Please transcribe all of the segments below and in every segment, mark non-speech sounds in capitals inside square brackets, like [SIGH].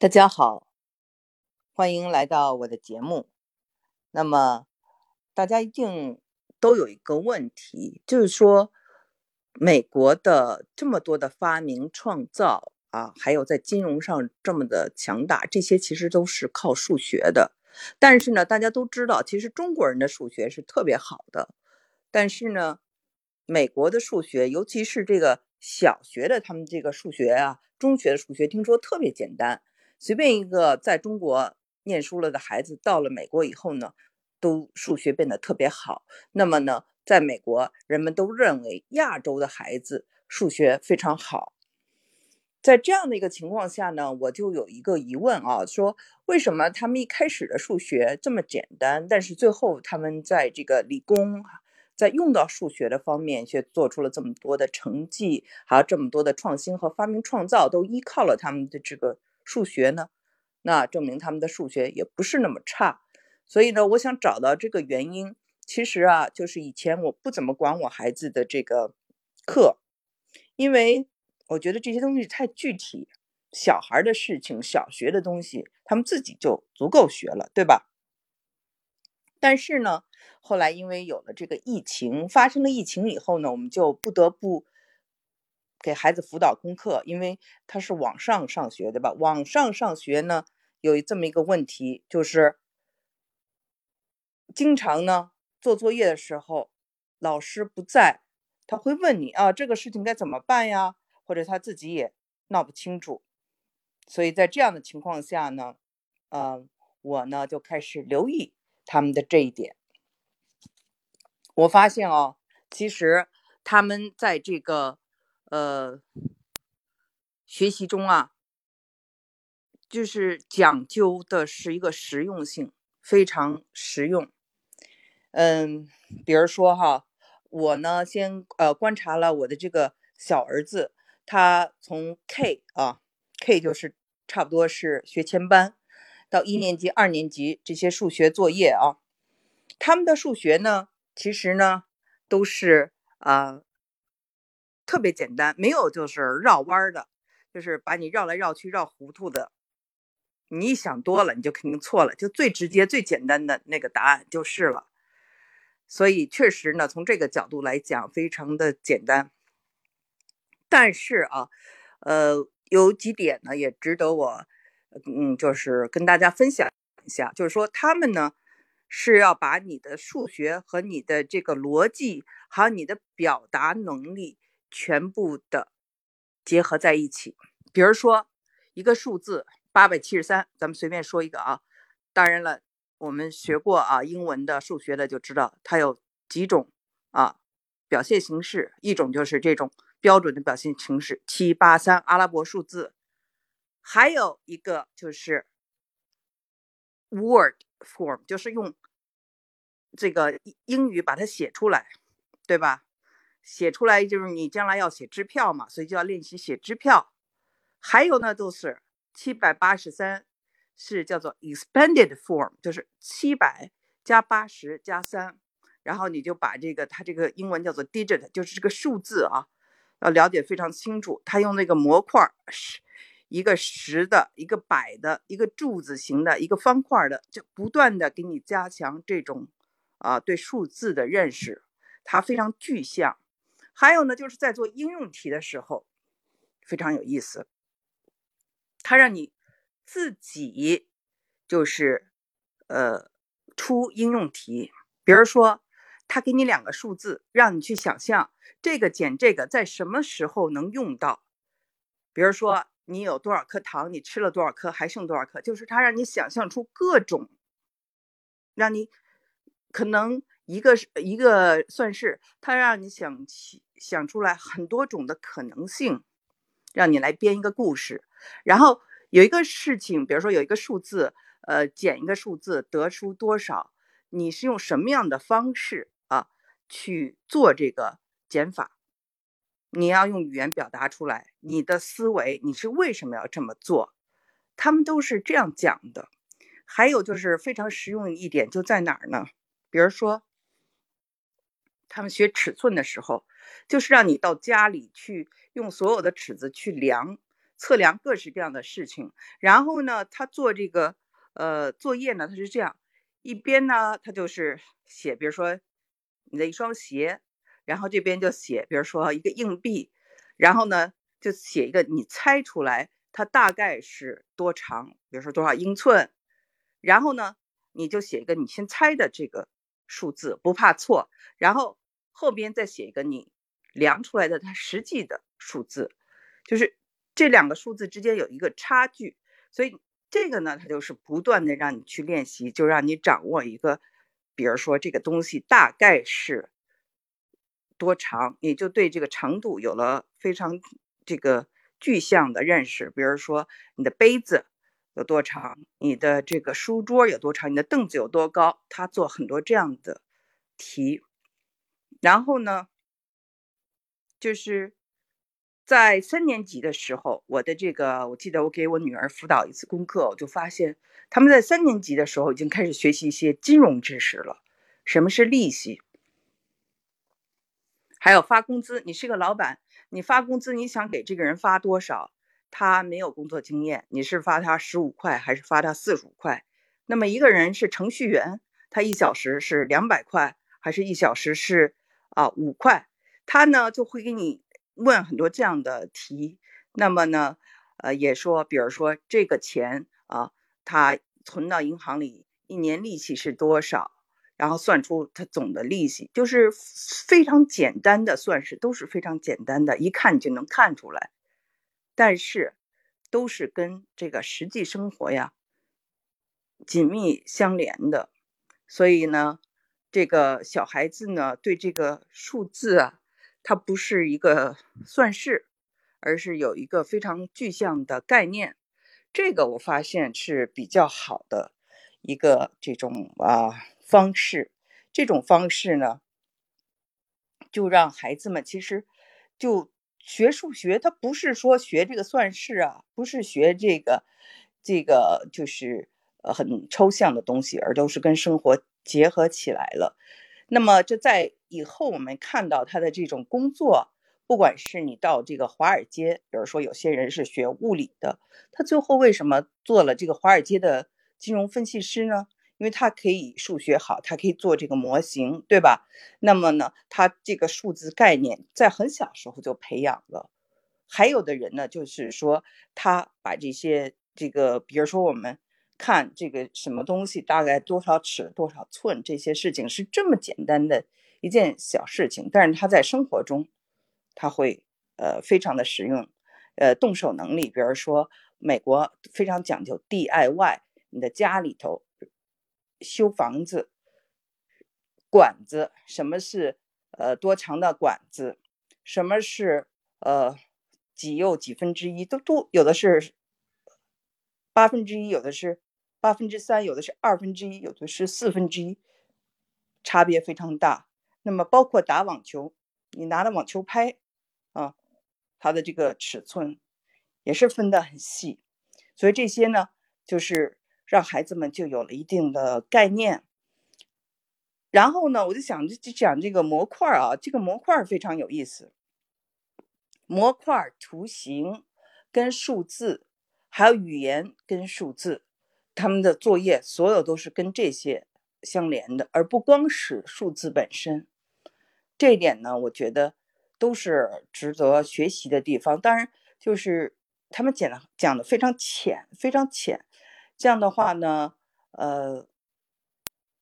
大家好，欢迎来到我的节目。那么，大家一定都有一个问题，就是说，美国的这么多的发明创造啊，还有在金融上这么的强大，这些其实都是靠数学的。但是呢，大家都知道，其实中国人的数学是特别好的，但是呢，美国的数学，尤其是这个小学的他们这个数学啊，中学的数学，听说特别简单。随便一个在中国念书了的孩子，到了美国以后呢，都数学变得特别好。那么呢，在美国，人们都认为亚洲的孩子数学非常好。在这样的一个情况下呢，我就有一个疑问啊，说为什么他们一开始的数学这么简单，但是最后他们在这个理工，在用到数学的方面却做出了这么多的成绩，还有这么多的创新和发明创造，都依靠了他们的这个。数学呢，那证明他们的数学也不是那么差，所以呢，我想找到这个原因。其实啊，就是以前我不怎么管我孩子的这个课，因为我觉得这些东西太具体，小孩的事情，小学的东西，他们自己就足够学了，对吧？但是呢，后来因为有了这个疫情，发生了疫情以后呢，我们就不得不。给孩子辅导功课，因为他是网上上学，对吧？网上上学呢，有这么一个问题，就是经常呢做作业的时候，老师不在，他会问你啊，这个事情该怎么办呀？或者他自己也闹不清楚。所以在这样的情况下呢，呃，我呢就开始留意他们的这一点。我发现哦，其实他们在这个。呃，学习中啊，就是讲究的是一个实用性，非常实用。嗯，比如说哈，我呢先呃观察了我的这个小儿子，他从 K 啊，K 就是差不多是学前班，到一年级、二年级这些数学作业啊，他们的数学呢，其实呢都是啊。特别简单，没有就是绕弯的，就是把你绕来绕去绕糊涂的。你一想多了，你就肯定错了。就最直接、最简单的那个答案就是了。所以确实呢，从这个角度来讲，非常的简单。但是啊，呃，有几点呢也值得我，嗯，就是跟大家分享一下。就是说，他们呢是要把你的数学和你的这个逻辑，还有你的表达能力。全部的结合在一起，比如说一个数字八百七十三，咱们随便说一个啊。当然了，我们学过啊英文的、数学的就知道它有几种啊表现形式，一种就是这种标准的表现形式七八三阿拉伯数字，还有一个就是 word form，就是用这个英语把它写出来，对吧？写出来就是你将来要写支票嘛，所以就要练习写支票。还有呢，都是七百八十三，是叫做 expanded form，就是七百加八十加三，然后你就把这个它这个英文叫做 digit，就是这个数字啊，要了解非常清楚。它用那个模块，是一个十的，一个百的，一个柱子形的，一个方块的，就不断的给你加强这种啊对数字的认识，它非常具象。还有呢，就是在做应用题的时候，非常有意思。他让你自己就是呃出应用题，比如说他给你两个数字，让你去想象这个减这个在什么时候能用到。比如说你有多少颗糖，你吃了多少颗，还剩多少颗，就是他让你想象出各种，让你可能。一个是一个算式他让你想起想出来很多种的可能性，让你来编一个故事。然后有一个事情，比如说有一个数字，呃，减一个数字得出多少，你是用什么样的方式啊去做这个减法？你要用语言表达出来你的思维，你是为什么要这么做？他们都是这样讲的。还有就是非常实用一点就在哪儿呢？比如说。他们学尺寸的时候，就是让你到家里去用所有的尺子去量，测量各式各样的事情。然后呢，他做这个呃作业呢，他是这样，一边呢他就是写，比如说你的一双鞋，然后这边就写，比如说一个硬币，然后呢就写一个你猜出来它大概是多长，比如说多少英寸，然后呢你就写一个你先猜的这个数字，不怕错，然后后边再写一个你。量出来的它实际的数字，就是这两个数字之间有一个差距，所以这个呢，它就是不断的让你去练习，就让你掌握一个，比如说这个东西大概是多长，你就对这个长度有了非常这个具象的认识。比如说你的杯子有多长，你的这个书桌有多长，你的凳子有多高，他做很多这样的题，然后呢？就是在三年级的时候，我的这个，我记得我给我女儿辅导一次功课，我就发现他们在三年级的时候已经开始学习一些金融知识了。什么是利息？还有发工资。你是个老板，你发工资，你想给这个人发多少？他没有工作经验，你是发他十五块还是发他四十五块？那么一个人是程序员，他一小时是两百块还是一小时是啊五块？他呢就会给你问很多这样的题，那么呢，呃，也说，比如说这个钱啊，他存到银行里一年利息是多少，然后算出他总的利息，就是非常简单的算式，都是非常简单的，一看你就能看出来，但是都是跟这个实际生活呀紧密相连的，所以呢，这个小孩子呢对这个数字啊。它不是一个算式，而是有一个非常具象的概念。这个我发现是比较好的一个这种啊方式。这种方式呢，就让孩子们其实就学数学，它不是说学这个算式啊，不是学这个这个就是呃很抽象的东西，而都是跟生活结合起来了。那么这在以后我们看到他的这种工作，不管是你到这个华尔街，比如说有些人是学物理的，他最后为什么做了这个华尔街的金融分析师呢？因为他可以数学好，他可以做这个模型，对吧？那么呢，他这个数字概念在很小时候就培养了。还有的人呢，就是说他把这些这个，比如说我们。看这个什么东西大概多少尺多少寸，这些事情是这么简单的一件小事情，但是他在生活中他会呃非常的实用，呃动手能力，比如说美国非常讲究 DIY，你的家里头修房子管子，什么是呃多长的管子，什么是呃几又几分之一，都都有的是八分之一，有的是。八分之三，有的是二分之一，有的是四分之一，差别非常大。那么包括打网球，你拿了网球拍，啊，它的这个尺寸也是分得很细。所以这些呢，就是让孩子们就有了一定的概念。然后呢，我就想就讲这个模块啊，这个模块非常有意思。模块、图形跟数字，还有语言跟数字。他们的作业所有都是跟这些相连的，而不光是数字本身。这一点呢，我觉得都是值得学习的地方。当然，就是他们讲的讲的非常浅，非常浅。这样的话呢，呃，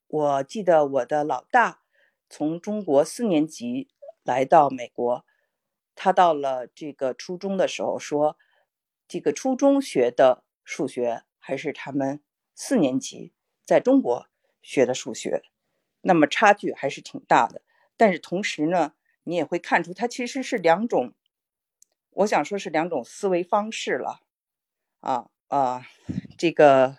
我记得我的老大从中国四年级来到美国，他到了这个初中的时候说，这个初中学的数学还是他们。四年级在中国学的数学，那么差距还是挺大的。但是同时呢，你也会看出它其实是两种，我想说是两种思维方式了。啊啊，这个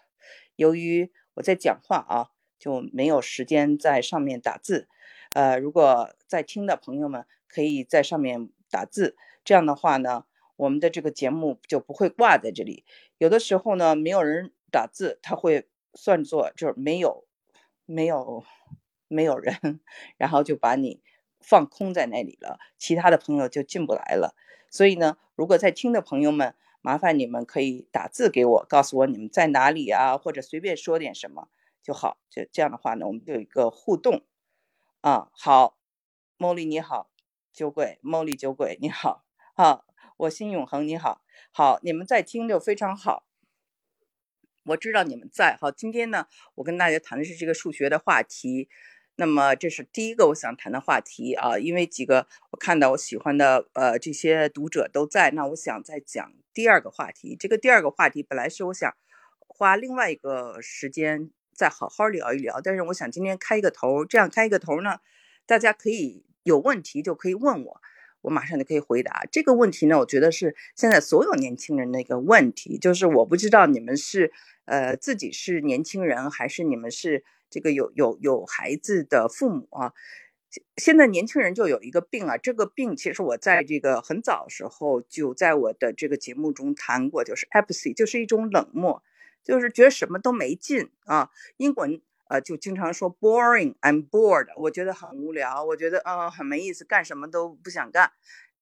由于我在讲话啊，就没有时间在上面打字。呃，如果在听的朋友们可以在上面打字，这样的话呢，我们的这个节目就不会挂在这里。有的时候呢，没有人。打字他会算作就是没有没有没有人，[LAUGHS] 然后就把你放空在那里了，其他的朋友就进不来了。所以呢，如果在听的朋友们麻烦你们可以打字给我，告诉我你们在哪里啊，或者随便说点什么就好。就这样的话呢，我们就有一个互动啊。好茉莉你好，酒鬼茉莉酒鬼你好啊，我心永恒你好，好，你们在听就非常好。我知道你们在哈，今天呢，我跟大家谈的是这个数学的话题。那么这是第一个我想谈的话题啊，因为几个我看到我喜欢的呃这些读者都在，那我想再讲第二个话题。这个第二个话题本来是我想花另外一个时间再好好聊一聊，但是我想今天开一个头，这样开一个头呢，大家可以有问题就可以问我，我马上就可以回答这个问题呢。我觉得是现在所有年轻人的一个问题，就是我不知道你们是呃自己是年轻人还是你们是。这个有有有孩子的父母啊，现在年轻人就有一个病啊，这个病其实我在这个很早时候就在我的这个节目中谈过，就是 apathy，就是一种冷漠，就是觉得什么都没劲啊。英文呃就经常说 boring，I'm bored，我觉得很无聊，我觉得呃很没意思，干什么都不想干，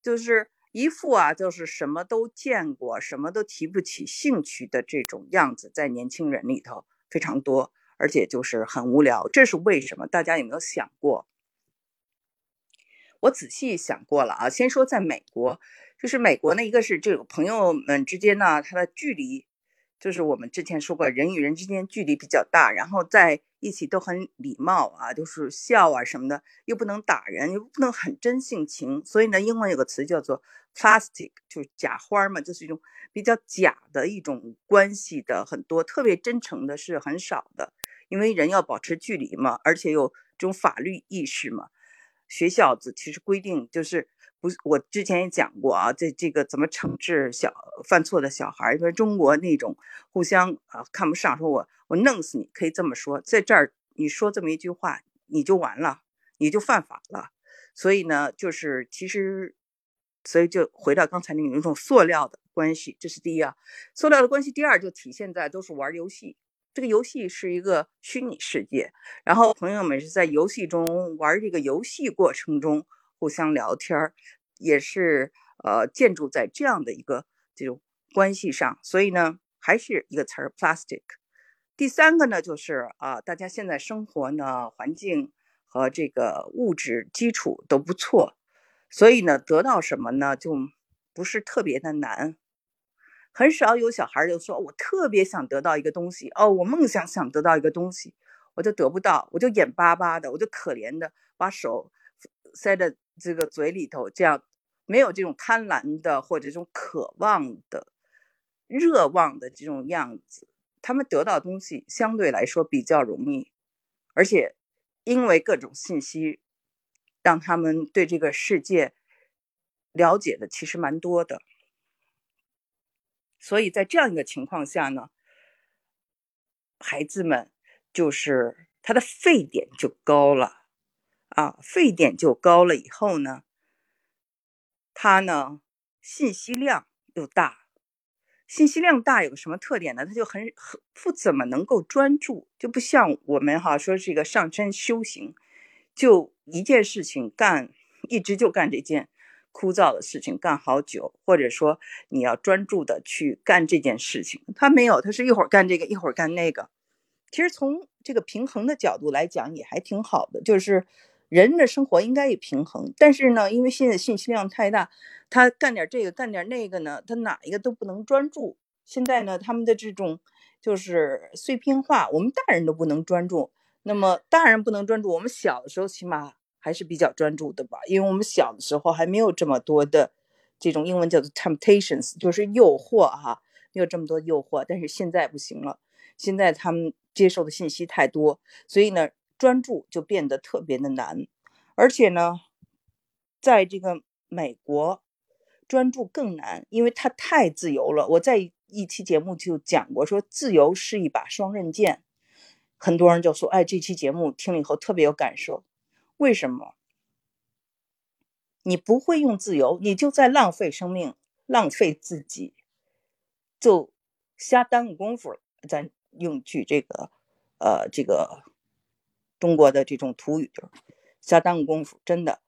就是一副啊就是什么都见过，什么都提不起兴趣的这种样子，在年轻人里头非常多。而且就是很无聊，这是为什么？大家有没有想过？我仔细想过了啊。先说在美国，就是美国呢，一个是这个朋友们之间呢，他的距离，就是我们之前说过，人与人之间距离比较大，然后在一起都很礼貌啊，就是笑啊什么的，又不能打人，又不能很真性情，所以呢，英文有个词叫做 plastic，就是假花嘛，就是一种比较假的一种关系的很多，特别真诚的是很少的。因为人要保持距离嘛，而且有这种法律意识嘛。学校子其实规定就是不，我之前也讲过啊，这这个怎么惩治小犯错的小孩？因为中国那种互相啊看不上，说我我弄死你，可以这么说，在这儿你说这么一句话，你就完了，你就犯法了。所以呢，就是其实，所以就回到刚才那种一种塑料的关系，这是第一啊。塑料的关系，第二就体现在都是玩游戏。这个游戏是一个虚拟世界，然后朋友们是在游戏中玩这个游戏过程中互相聊天，也是呃建筑在这样的一个这种关系上，所以呢还是一个词儿 plastic。第三个呢就是啊，大家现在生活呢环境和这个物质基础都不错，所以呢得到什么呢就不是特别的难。很少有小孩就说：“我特别想得到一个东西哦，我梦想想得到一个东西，我就得不到，我就眼巴巴的，我就可怜的把手塞在这个嘴里头，这样没有这种贪婪的或者这种渴望的、热望的这种样子。他们得到东西相对来说比较容易，而且因为各种信息，让他们对这个世界了解的其实蛮多的。”所以在这样一个情况下呢，孩子们就是他的沸点就高了啊，沸点就高了以后呢，他呢信息量又大，信息量大有个什么特点呢？他就很很不怎么能够专注，就不像我们哈说这个上山修行，就一件事情干，一直就干这件。枯燥的事情干好久，或者说你要专注的去干这件事情，他没有，他是一会儿干这个，一会儿干那个。其实从这个平衡的角度来讲，也还挺好的，就是人的生活应该也平衡。但是呢，因为现在信息量太大，他干点这个，干点那个呢，他哪一个都不能专注。现在呢，他们的这种就是碎片化，我们大人都不能专注。那么大人不能专注，我们小的时候起码。还是比较专注的吧，因为我们小的时候还没有这么多的这种英文叫做 temptations，就是诱惑哈，没有这么多诱惑。但是现在不行了，现在他们接受的信息太多，所以呢，专注就变得特别的难。而且呢，在这个美国，专注更难，因为它太自由了。我在一期节目就讲过，说自由是一把双刃剑。很多人就说，哎，这期节目听了以后特别有感受。为什么？你不会用自由，你就在浪费生命，浪费自己，就瞎耽误功夫了。咱用句这个，呃，这个中国的这种土语，瞎耽误功夫，真的。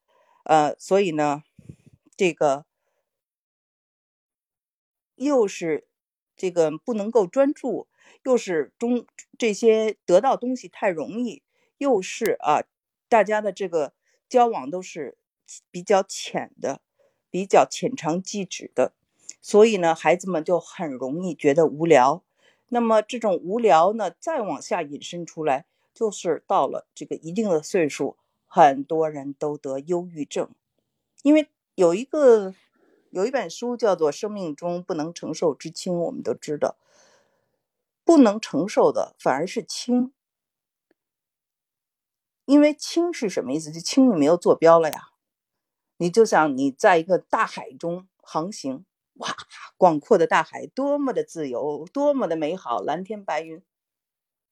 呃，所以呢，这个又是这个不能够专注，又是中这些得到东西太容易，又是啊，大家的这个交往都是比较浅的，比较浅尝即止的，所以呢，孩子们就很容易觉得无聊。那么这种无聊呢，再往下引申出来，就是到了这个一定的岁数，很多人都得忧郁症，因为有一个有一本书叫做《生命中不能承受之轻》，我们都知道，不能承受的反而是轻，因为轻是什么意思？就轻你没有坐标了呀，你就像你在一个大海中航行。哇，广阔的大海多么的自由，多么的美好，蓝天白云，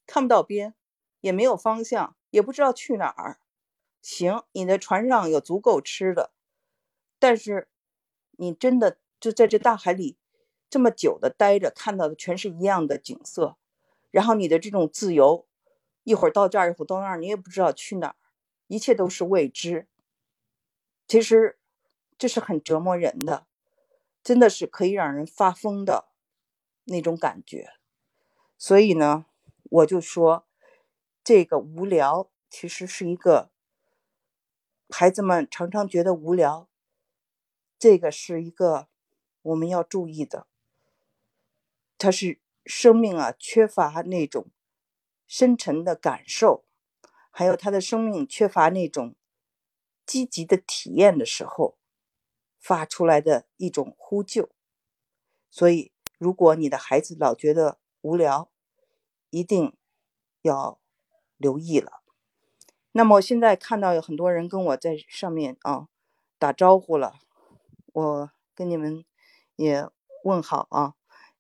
看不到边，也没有方向，也不知道去哪儿。行，你的船上有足够吃的，但是你真的就在这大海里这么久的待着，看到的全是一样的景色，然后你的这种自由，一会儿到这儿，一会儿到那儿，你也不知道去哪儿，一切都是未知。其实这是很折磨人的。真的是可以让人发疯的那种感觉，所以呢，我就说，这个无聊其实是一个孩子们常常觉得无聊，这个是一个我们要注意的。他是生命啊，缺乏那种深沉的感受，还有他的生命缺乏那种积极的体验的时候。发出来的一种呼救，所以如果你的孩子老觉得无聊，一定要留意了。那么现在看到有很多人跟我在上面啊打招呼了，我跟你们也问好啊。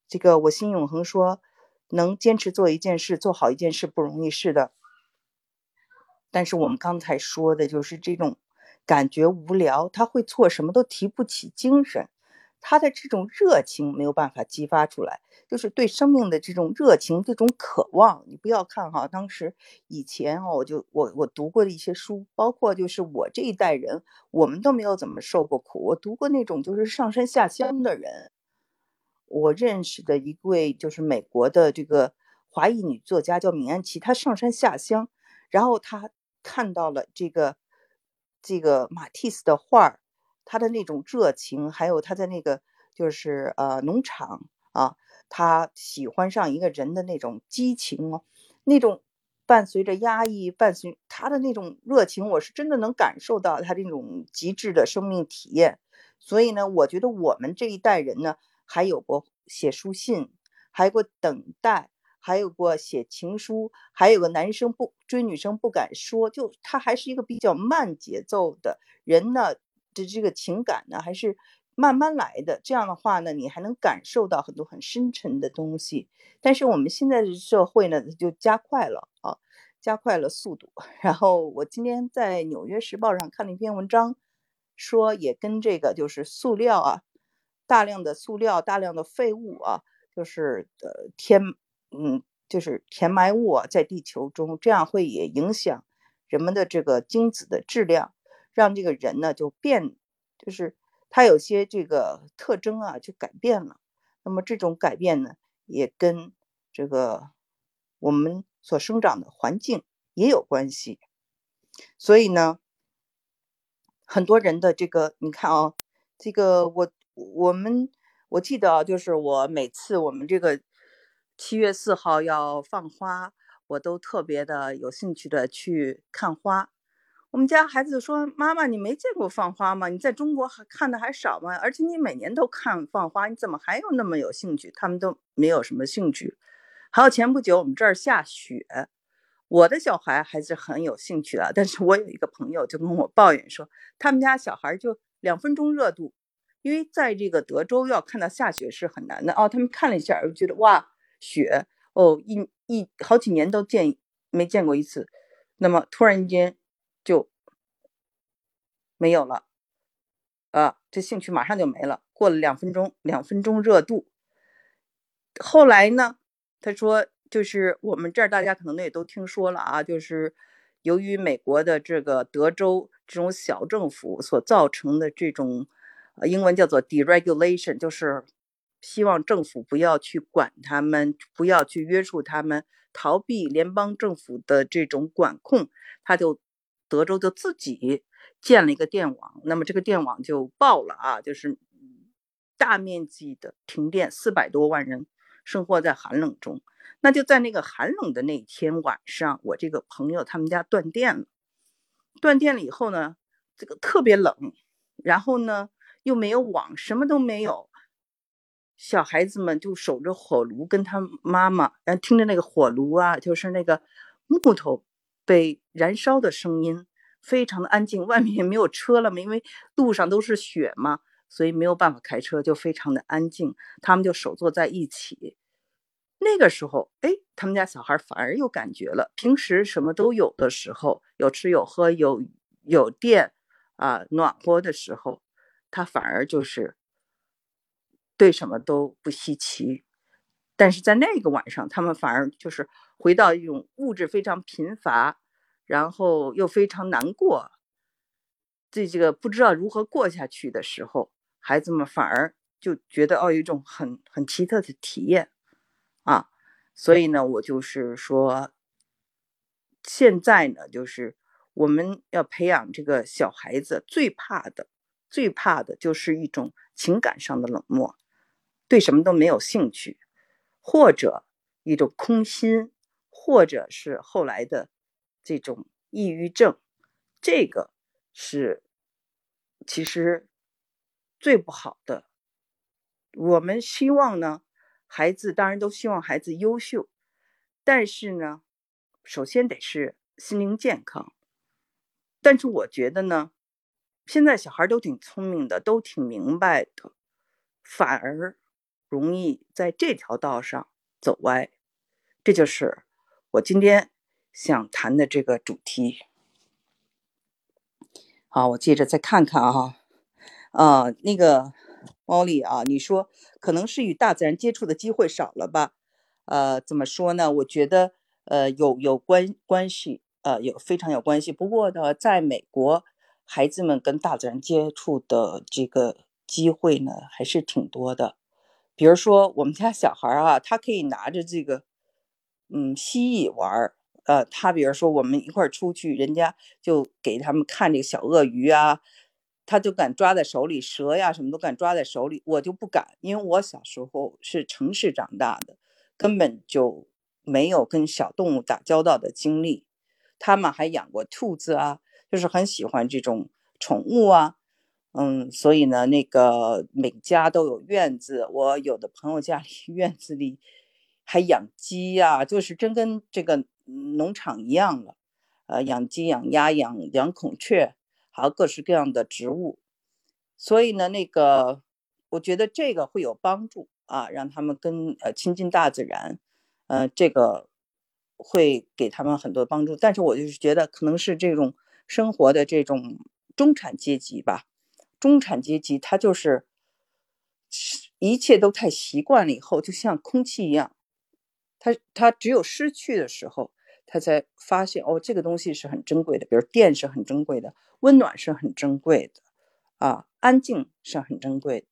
这个我心永恒说，能坚持做一件事，做好一件事不容易，是的。但是我们刚才说的就是这种。感觉无聊，他会做什么都提不起精神，他的这种热情没有办法激发出来，就是对生命的这种热情、这种渴望。你不要看哈，当时以前哈，我就我我读过的一些书，包括就是我这一代人，我们都没有怎么受过苦。我读过那种就是上山下乡的人，我认识的一位就是美国的这个华裔女作家叫闵安琪，她上山下乡，然后她看到了这个。这个马蒂斯的画儿，他的那种热情，还有她在那个就是呃农场啊，她喜欢上一个人的那种激情哦，那种伴随着压抑，伴随他的那种热情，我是真的能感受到他这种极致的生命体验。所以呢，我觉得我们这一代人呢，还有过写书信，还有过等待。还有过写情书，还有个男生不追女生不敢说，就他还是一个比较慢节奏的人呢的这个情感呢还是慢慢来的。这样的话呢，你还能感受到很多很深沉的东西。但是我们现在的社会呢就加快了啊，加快了速度。然后我今天在《纽约时报》上看了一篇文章，说也跟这个就是塑料啊，大量的塑料、大量的废物啊，就是呃天。嗯，就是填埋物啊，在地球中，这样会也影响人们的这个精子的质量，让这个人呢就变，就是他有些这个特征啊就改变了。那么这种改变呢，也跟这个我们所生长的环境也有关系。所以呢，很多人的这个，你看啊，这个我我们我记得，就是我每次我们这个。七月四号要放花，我都特别的有兴趣的去看花。我们家孩子说：“妈妈，你没见过放花吗？你在中国还看的还少吗？而且你每年都看放花，你怎么还有那么有兴趣？”他们都没有什么兴趣。还有前不久我们这儿下雪，我的小孩还是很有兴趣的。但是我有一个朋友就跟我抱怨说，他们家小孩就两分钟热度，因为在这个德州要看到下雪是很难的哦。他们看了一下，就觉得哇。雪哦，一一好几年都见没见过一次，那么突然间就没有了，啊，这兴趣马上就没了。过了两分钟，两分钟热度。后来呢，他说，就是我们这儿大家可能也都听说了啊，就是由于美国的这个德州这种小政府所造成的这种，英文叫做 deregulation，就是希望政府不要去管他们，不要去约束他们，逃避联邦政府的这种管控，他就德州就自己建了一个电网，那么这个电网就爆了啊，就是大面积的停电，四百多万人生活在寒冷中。那就在那个寒冷的那天晚上，我这个朋友他们家断电了，断电了以后呢，这个特别冷，然后呢又没有网，什么都没有。小孩子们就守着火炉，跟他妈妈，然后听着那个火炉啊，就是那个木头被燃烧的声音，非常的安静。外面也没有车了嘛，因为路上都是雪嘛，所以没有办法开车，就非常的安静。他们就手坐在一起。那个时候，哎，他们家小孩反而有感觉了。平时什么都有的时候，有吃有喝，有有电啊，暖和的时候，他反而就是。对什么都不稀奇，但是在那个晚上，他们反而就是回到一种物质非常贫乏，然后又非常难过，这这个不知道如何过下去的时候，孩子们反而就觉得哦，有一种很很奇特的体验啊，所以呢，我就是说，现在呢，就是我们要培养这个小孩子，最怕的，最怕的就是一种情感上的冷漠。对什么都没有兴趣，或者一种空心，或者是后来的这种抑郁症，这个是其实最不好的。我们希望呢，孩子当然都希望孩子优秀，但是呢，首先得是心灵健康。但是我觉得呢，现在小孩都挺聪明的，都挺明白的，反而。容易在这条道上走歪，这就是我今天想谈的这个主题。好，我接着再看看啊，啊，那个猫莉啊，你说可能是与大自然接触的机会少了吧？呃，怎么说呢？我觉得呃有有关关系，呃有非常有关系。不过呢，在美国，孩子们跟大自然接触的这个机会呢，还是挺多的。比如说，我们家小孩啊，他可以拿着这个，嗯，蜥蜴玩儿。呃，他比如说我们一块儿出去，人家就给他们看这个小鳄鱼啊，他就敢抓在手里，蛇呀什么都敢抓在手里，我就不敢，因为我小时候是城市长大的，根本就没有跟小动物打交道的经历。他们还养过兔子啊，就是很喜欢这种宠物啊。嗯，所以呢，那个每家都有院子。我有的朋友家里 [LAUGHS] 院子里还养鸡呀，就是真跟这个农场一样了。呃，养鸡、养鸭、养养孔雀，还有各式各样的植物。所以呢，那个我觉得这个会有帮助啊，让他们跟呃亲近大自然，呃，这个会给他们很多帮助。但是我就是觉得，可能是这种生活的这种中产阶级吧。中产阶级，他就是一切都太习惯了，以后就像空气一样，他他只有失去的时候，他才发现哦，这个东西是很珍贵的，比如电是很珍贵的，温暖是很珍贵的，啊，安静是很珍贵的。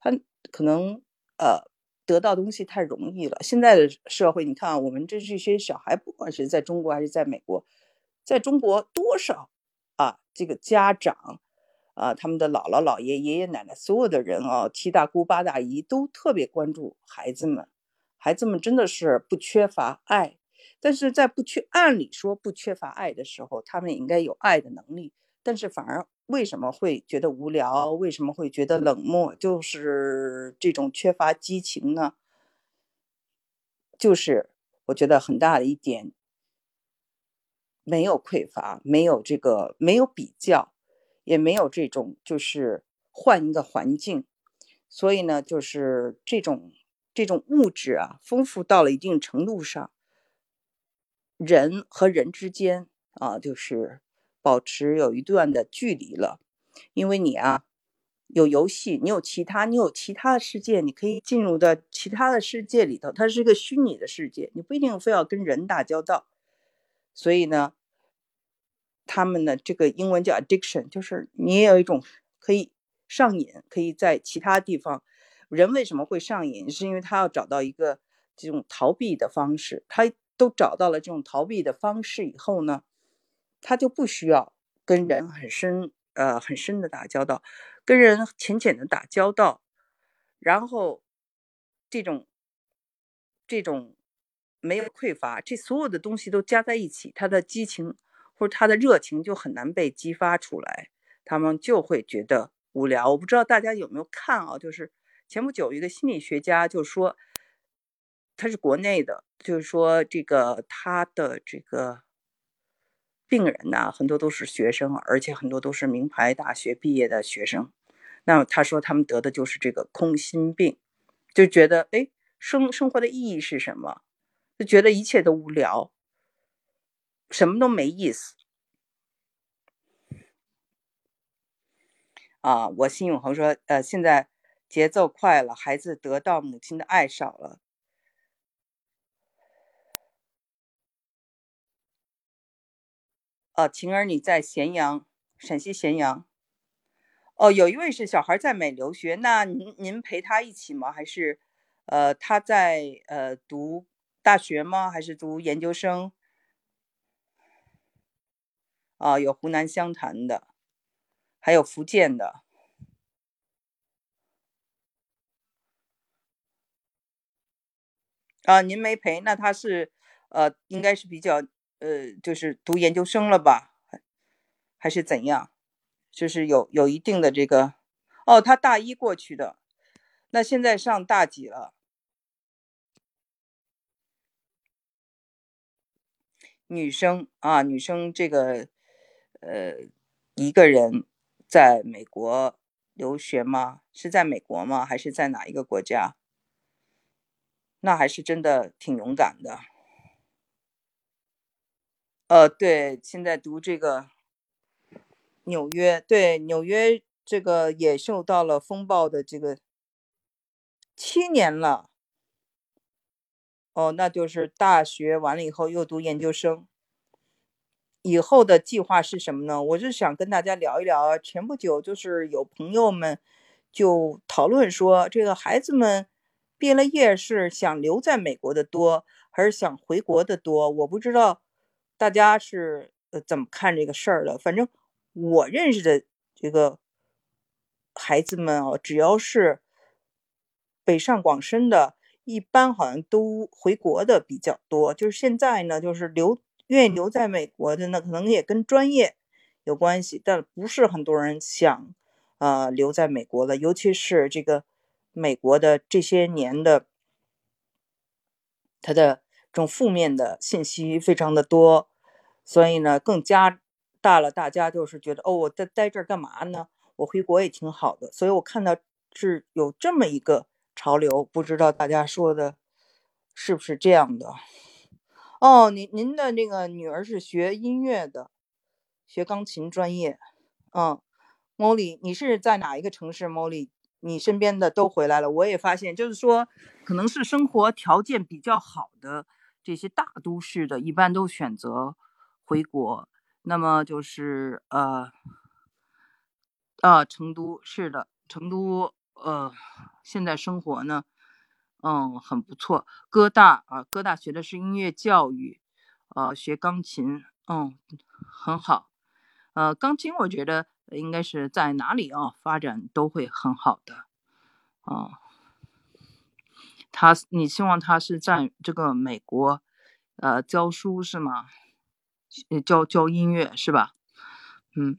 他可能呃得到东西太容易了。现在的社会，你看啊，我们这这些小孩，不管是在中国还是在美国，在中国多少啊，这个家长。啊，他们的姥姥、姥爷、爷爷奶奶，所有的人啊，七大姑八大姨都特别关注孩子们。孩子们真的是不缺乏爱，但是在不缺按理说不缺乏爱的时候，他们应该有爱的能力。但是反而为什么会觉得无聊？为什么会觉得冷漠？就是这种缺乏激情呢？就是我觉得很大的一点，没有匮乏，没有这个，没有比较。也没有这种，就是换一个环境，所以呢，就是这种这种物质啊，丰富到了一定程度上，人和人之间啊，就是保持有一段的距离了。因为你啊，有游戏，你有其他，你有其他的世界，你可以进入到其他的世界里头，它是一个虚拟的世界，你不一定非要跟人打交道。所以呢。他们呢，这个英文叫 addiction，就是你也有一种可以上瘾，可以在其他地方，人为什么会上瘾？是因为他要找到一个这种逃避的方式。他都找到了这种逃避的方式以后呢，他就不需要跟人很深呃很深的打交道，跟人浅浅的打交道，然后这种这种没有匮乏，这所有的东西都加在一起，他的激情或者他的热情就很难被激发出来，他们就会觉得无聊。我不知道大家有没有看啊？就是前不久一个心理学家就说。他是国内的，就是说这个他的这个病人呢，很多都是学生，而且很多都是名牌大学毕业的学生。那么他说他们得的就是这个空心病，就觉得哎，生生活的意义是什么？就觉得一切都无聊，什么都没意思。啊，我辛永恒说，呃，现在节奏快了，孩子得到母亲的爱少了。哦，晴儿，你在咸阳，陕西咸阳。哦，有一位是小孩在美留学，那您您陪他一起吗？还是，呃，他在呃读大学吗？还是读研究生？啊，有湖南湘潭的，还有福建的。啊，您没陪，那他是，呃，应该是比较。呃，就是读研究生了吧，还是怎样？就是有有一定的这个，哦，他大一过去的，那现在上大几了？女生啊，女生这个，呃，一个人在美国留学吗？是在美国吗？还是在哪一个国家？那还是真的挺勇敢的。呃，对，现在读这个纽约，对纽约这个也受到了风暴的这个七年了。哦，那就是大学完了以后又读研究生，以后的计划是什么呢？我就想跟大家聊一聊。前不久就是有朋友们就讨论说，这个孩子们毕了业是想留在美国的多，还是想回国的多？我不知道。大家是呃怎么看这个事儿的？反正我认识的这个孩子们哦，只要是北上广深的，一般好像都回国的比较多。就是现在呢，就是留愿意留在美国的，呢可能也跟专业有关系，但不是很多人想呃留在美国了。尤其是这个美国的这些年的它的。这种负面的信息非常的多，所以呢，更加大了。大家就是觉得，哦，我在待这儿干嘛呢？我回国也挺好的。所以我看到是有这么一个潮流，不知道大家说的是不是这样的？哦，您您的那个女儿是学音乐的，学钢琴专业。嗯，Molly，你是在哪一个城市？Molly？你身边的都回来了，我也发现，就是说，可能是生活条件比较好的。这些大都市的一般都选择回国，那么就是呃，啊，成都是的，成都呃，现在生活呢，嗯，很不错。哥大啊，哥大学的是音乐教育，呃，学钢琴，嗯，很好。呃，钢琴我觉得应该是在哪里啊，发展都会很好的，啊。他，你希望他是在这个美国，呃，教书是吗？教教音乐是吧？嗯。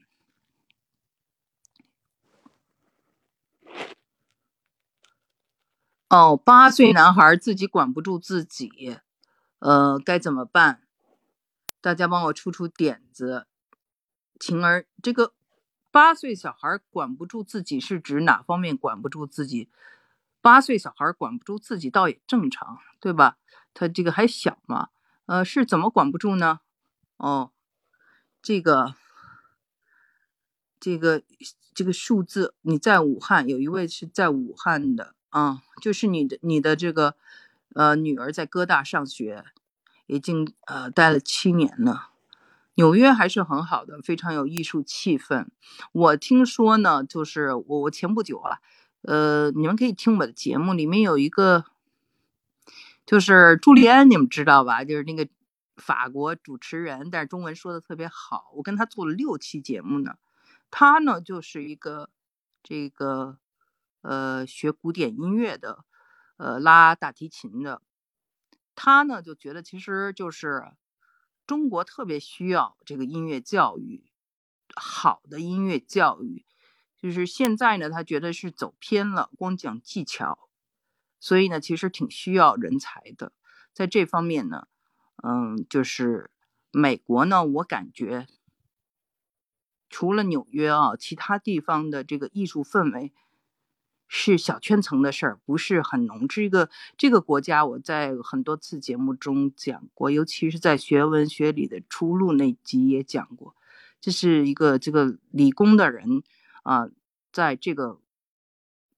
哦，八岁男孩自己管不住自己，呃，该怎么办？大家帮我出出点子。晴儿，这个八岁小孩管不住自己是指哪方面管不住自己？八岁小孩管不住自己倒也正常，对吧？他这个还小嘛，呃，是怎么管不住呢？哦，这个，这个，这个数字，你在武汉有一位是在武汉的啊，就是你的你的这个呃女儿在哥大上学，已经呃待了七年了。纽约还是很好的，非常有艺术气氛。我听说呢，就是我我前不久啊。呃，你们可以听我的节目，里面有一个就是朱利安，你们知道吧？就是那个法国主持人，但是中文说的特别好。我跟他做了六期节目呢。他呢就是一个这个呃学古典音乐的，呃拉大提琴的。他呢就觉得其实就是中国特别需要这个音乐教育，好的音乐教育。就是现在呢，他觉得是走偏了，光讲技巧，所以呢，其实挺需要人才的。在这方面呢，嗯，就是美国呢，我感觉除了纽约啊，其他地方的这个艺术氛围是小圈层的事儿，不是很浓。这个这个国家，我在很多次节目中讲过，尤其是在学文学里的出路那集也讲过，这是一个这个理工的人。啊，在这个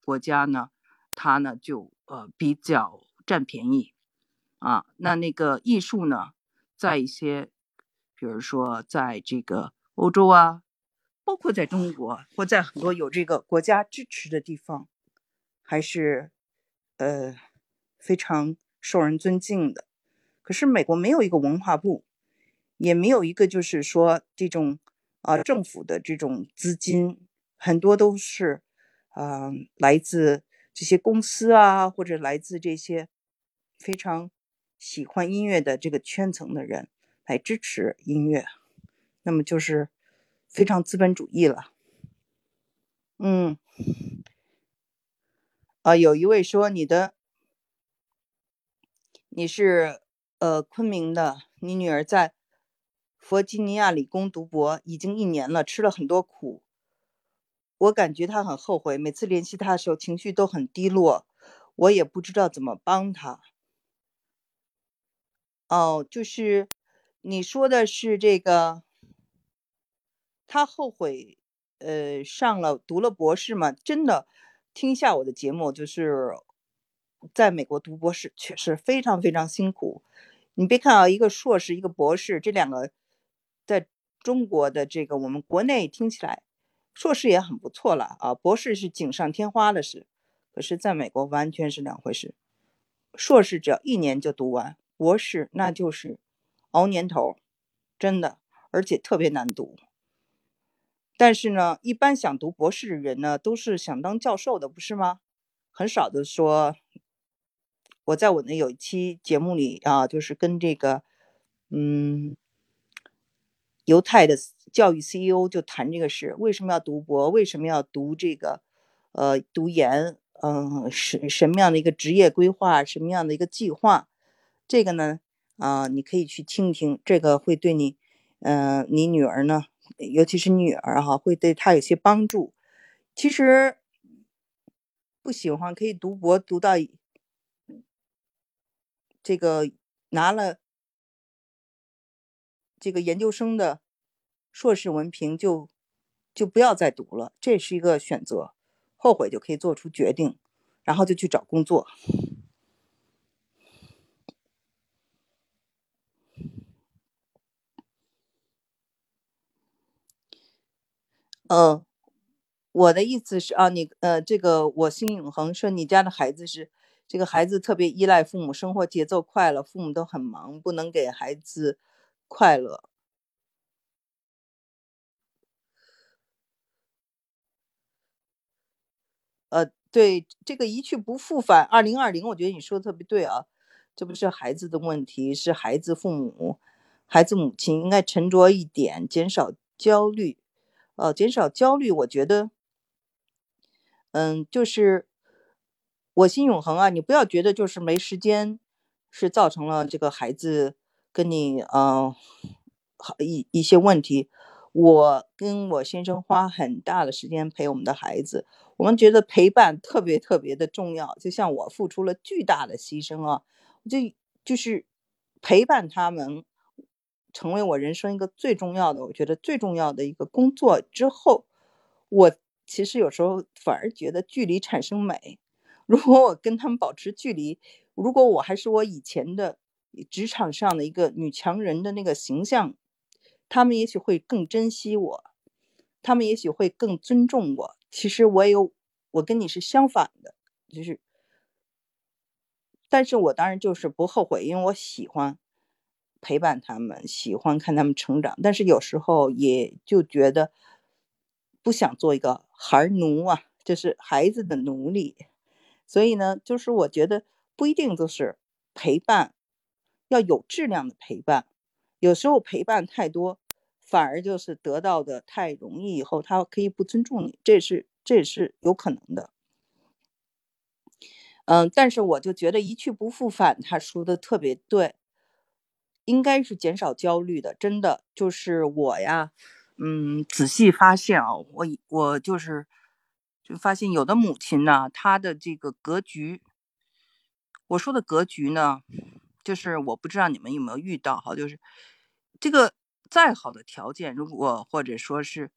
国家呢，他呢就呃比较占便宜啊。那那个艺术呢，在一些，比如说在这个欧洲啊，包括在中国或在很多有这个国家支持的地方，还是呃非常受人尊敬的。可是美国没有一个文化部，也没有一个就是说这种啊政府的这种资金。很多都是，嗯，来自这些公司啊，或者来自这些非常喜欢音乐的这个圈层的人来支持音乐，那么就是非常资本主义了。嗯，啊，有一位说你的你是呃昆明的，你女儿在弗吉尼亚理工读博已经一年了，吃了很多苦。我感觉她很后悔，每次联系她的时候情绪都很低落，我也不知道怎么帮他。哦，就是你说的是这个，他后悔，呃，上了读了博士嘛？真的，听一下我的节目，就是在美国读博士确实非常非常辛苦。你别看啊，一个硕士，一个博士，这两个在中国的这个我们国内听起来。硕士也很不错了啊，博士是锦上添花的事，可是在美国完全是两回事。硕士只要一年就读完，博士那就是熬年头，真的，而且特别难读。但是呢，一般想读博士的人呢，都是想当教授的，不是吗？很少的说，我在我那有一期节目里啊，就是跟这个，嗯。犹太的教育 CEO 就谈这个事，为什么要读博？为什么要读这个？呃，读研？嗯，什什么样的一个职业规划？什么样的一个计划？这个呢？啊，你可以去听听，这个会对你，嗯，你女儿呢，尤其是女儿哈，会对她有些帮助。其实不喜欢可以读博，读到这个拿了。这个研究生的硕士文凭就就不要再读了，这是一个选择，后悔就可以做出决定，然后就去找工作。呃，我的意思是啊，你呃，这个我心永恒说你家的孩子是这个孩子特别依赖父母，生活节奏快了，父母都很忙，不能给孩子。快乐，呃，对这个一去不复返，二零二零，我觉得你说的特别对啊，这不是孩子的问题，是孩子父母、孩子母亲应该沉着一点，减少焦虑，呃，减少焦虑，我觉得，嗯，就是我心永恒啊，你不要觉得就是没时间，是造成了这个孩子。跟你嗯，好一一些问题，我跟我先生花很大的时间陪我们的孩子，我们觉得陪伴特别特别的重要，就像我付出了巨大的牺牲啊，就就是陪伴他们，成为我人生一个最重要的，我觉得最重要的一个工作之后，我其实有时候反而觉得距离产生美，[LAUGHS] 如果我跟他们保持距离，如果我还是我以前的。职场上的一个女强人的那个形象，他们也许会更珍惜我，他们也许会更尊重我。其实我有我跟你是相反的，就是，但是我当然就是不后悔，因为我喜欢陪伴他们，喜欢看他们成长，但是有时候也就觉得不想做一个孩奴啊，就是孩子的奴隶，所以呢，就是我觉得不一定都是陪伴，要有质量的陪伴，有时候陪伴太多。反而就是得到的太容易，以后他可以不尊重你，这是这是有可能的。嗯，但是我就觉得一去不复返，他说的特别对，应该是减少焦虑的。真的就是我呀，嗯，仔细发现啊，我我就是就发现有的母亲呢，她的这个格局，我说的格局呢，就是我不知道你们有没有遇到哈，就是这个。再好的条件，如果或者说是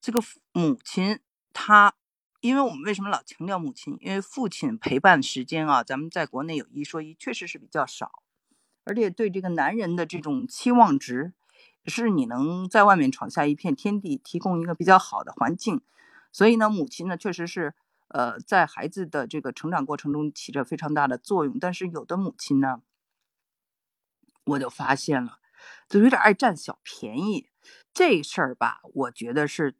这个母亲，她，因为我们为什么老强调母亲？因为父亲陪伴时间啊，咱们在国内有一说一，确实是比较少，而且对这个男人的这种期望值，是你能在外面闯下一片天地，提供一个比较好的环境。所以呢，母亲呢，确实是呃，在孩子的这个成长过程中起着非常大的作用。但是有的母亲呢，我就发现了。就有点爱占小便宜，这事儿吧，我觉得是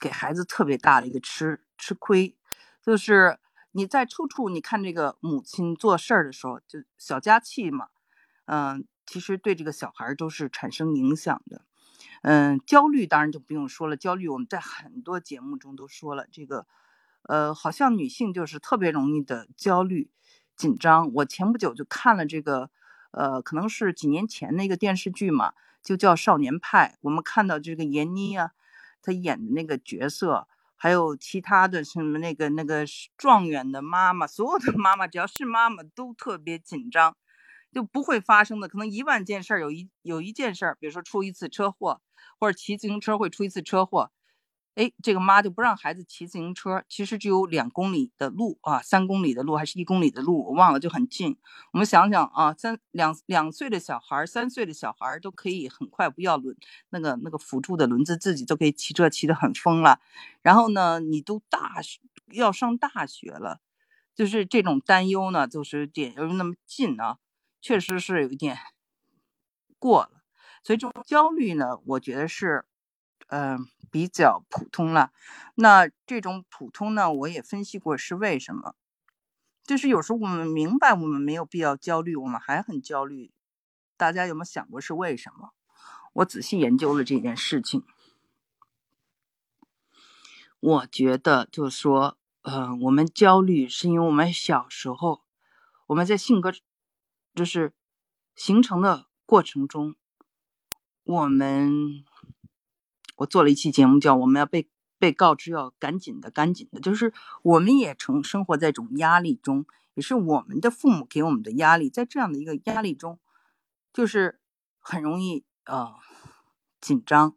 给孩子特别大的一个吃吃亏。就是你在处处，你看这个母亲做事儿的时候，就小家气嘛，嗯，其实对这个小孩都是产生影响的。嗯，焦虑当然就不用说了，焦虑我们在很多节目中都说了，这个呃，好像女性就是特别容易的焦虑紧张。我前不久就看了这个。呃，可能是几年前那个电视剧嘛，就叫《少年派》。我们看到这个闫妮啊，她演的那个角色，还有其他的什么那个那个状元的妈妈，所有的妈妈只要是妈妈都特别紧张，就不会发生的。可能一万件事儿有一有一件事儿，比如说出一次车祸，或者骑自行车会出一次车祸。哎，这个妈就不让孩子骑自行车，其实只有两公里的路啊，三公里的路还是一公里的路，我忘了，就很近。我们想想啊，三两两岁的小孩，三岁的小孩都可以很快不要轮那个那个辅助的轮子，自己都可以骑车骑得很疯了。然后呢，你都大学要上大学了，就是这种担忧呢，就是点又那么近啊，确实是有一点过了。所以这种焦虑呢，我觉得是。嗯，比较普通了。那这种普通呢，我也分析过是为什么。就是有时候我们明白我们没有必要焦虑，我们还很焦虑。大家有没有想过是为什么？我仔细研究了这件事情，我觉得就是说，呃，我们焦虑是因为我们小时候我们在性格就是形成的过程中，我们。我做了一期节目，叫“我们要被被告知要赶紧的，赶紧的”，就是我们也成生活在一种压力中，也是我们的父母给我们的压力，在这样的一个压力中，就是很容易呃紧张。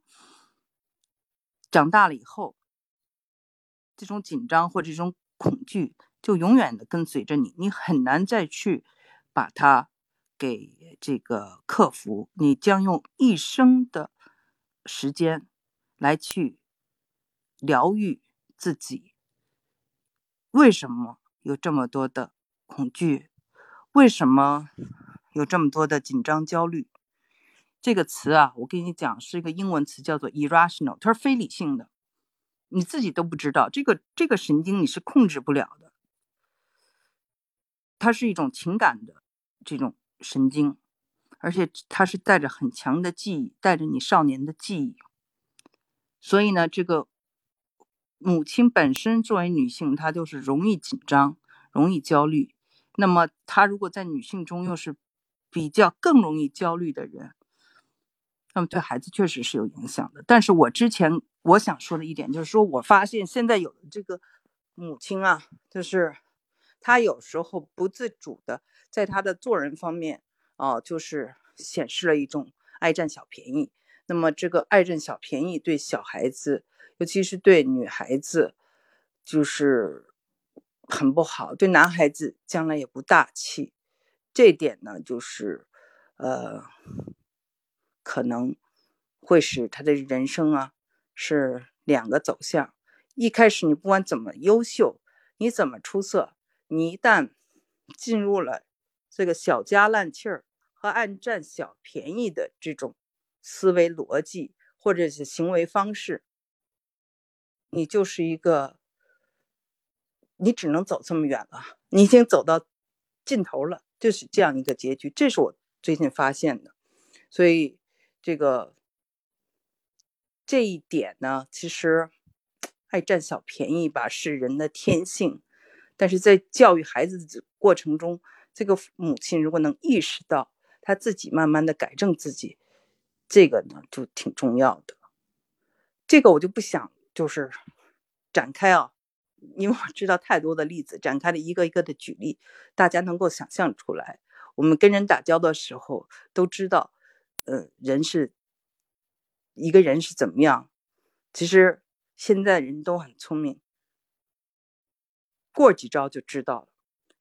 长大了以后，这种紧张或者这种恐惧就永远的跟随着你，你很难再去把它给这个克服，你将用一生的时间。来去疗愈自己。为什么有这么多的恐惧？为什么有这么多的紧张焦虑？这个词啊，我跟你讲，是一个英文词，叫做 irrational，它是非理性的，你自己都不知道。这个这个神经你是控制不了的，它是一种情感的这种神经，而且它是带着很强的记忆，带着你少年的记忆。所以呢，这个母亲本身作为女性，她就是容易紧张、容易焦虑。那么，她如果在女性中又是比较更容易焦虑的人，那么对孩子确实是有影响的。但是我之前我想说的一点就是说，我发现现在有的这个母亲啊，就是她有时候不自主的在他的做人方面啊，就是显示了一种爱占小便宜。那么，这个爱占小便宜对小孩子，尤其是对女孩子，就是很不好；对男孩子将来也不大气。这点呢，就是呃，可能会使他的人生啊是两个走向：一开始你不管怎么优秀，你怎么出色，你一旦进入了这个小家烂气儿和爱占小便宜的这种思维逻辑或者是行为方式，你就是一个，你只能走这么远了，你已经走到尽头了，就是这样一个结局。这是我最近发现的，所以这个这一点呢，其实爱占小便宜吧是人的天性。但是在教育孩子的过程中，这个母亲如果能意识到他自己慢慢的改正自己，这个呢就挺重要的。这个我就不想就是展开啊，因为我知道太多的例子，展开了一个一个的举例，大家能够想象出来。我们跟人打交道的时候都知道，呃，人是一个人是怎么样。其实现在人都很聪明。过几招就知道了。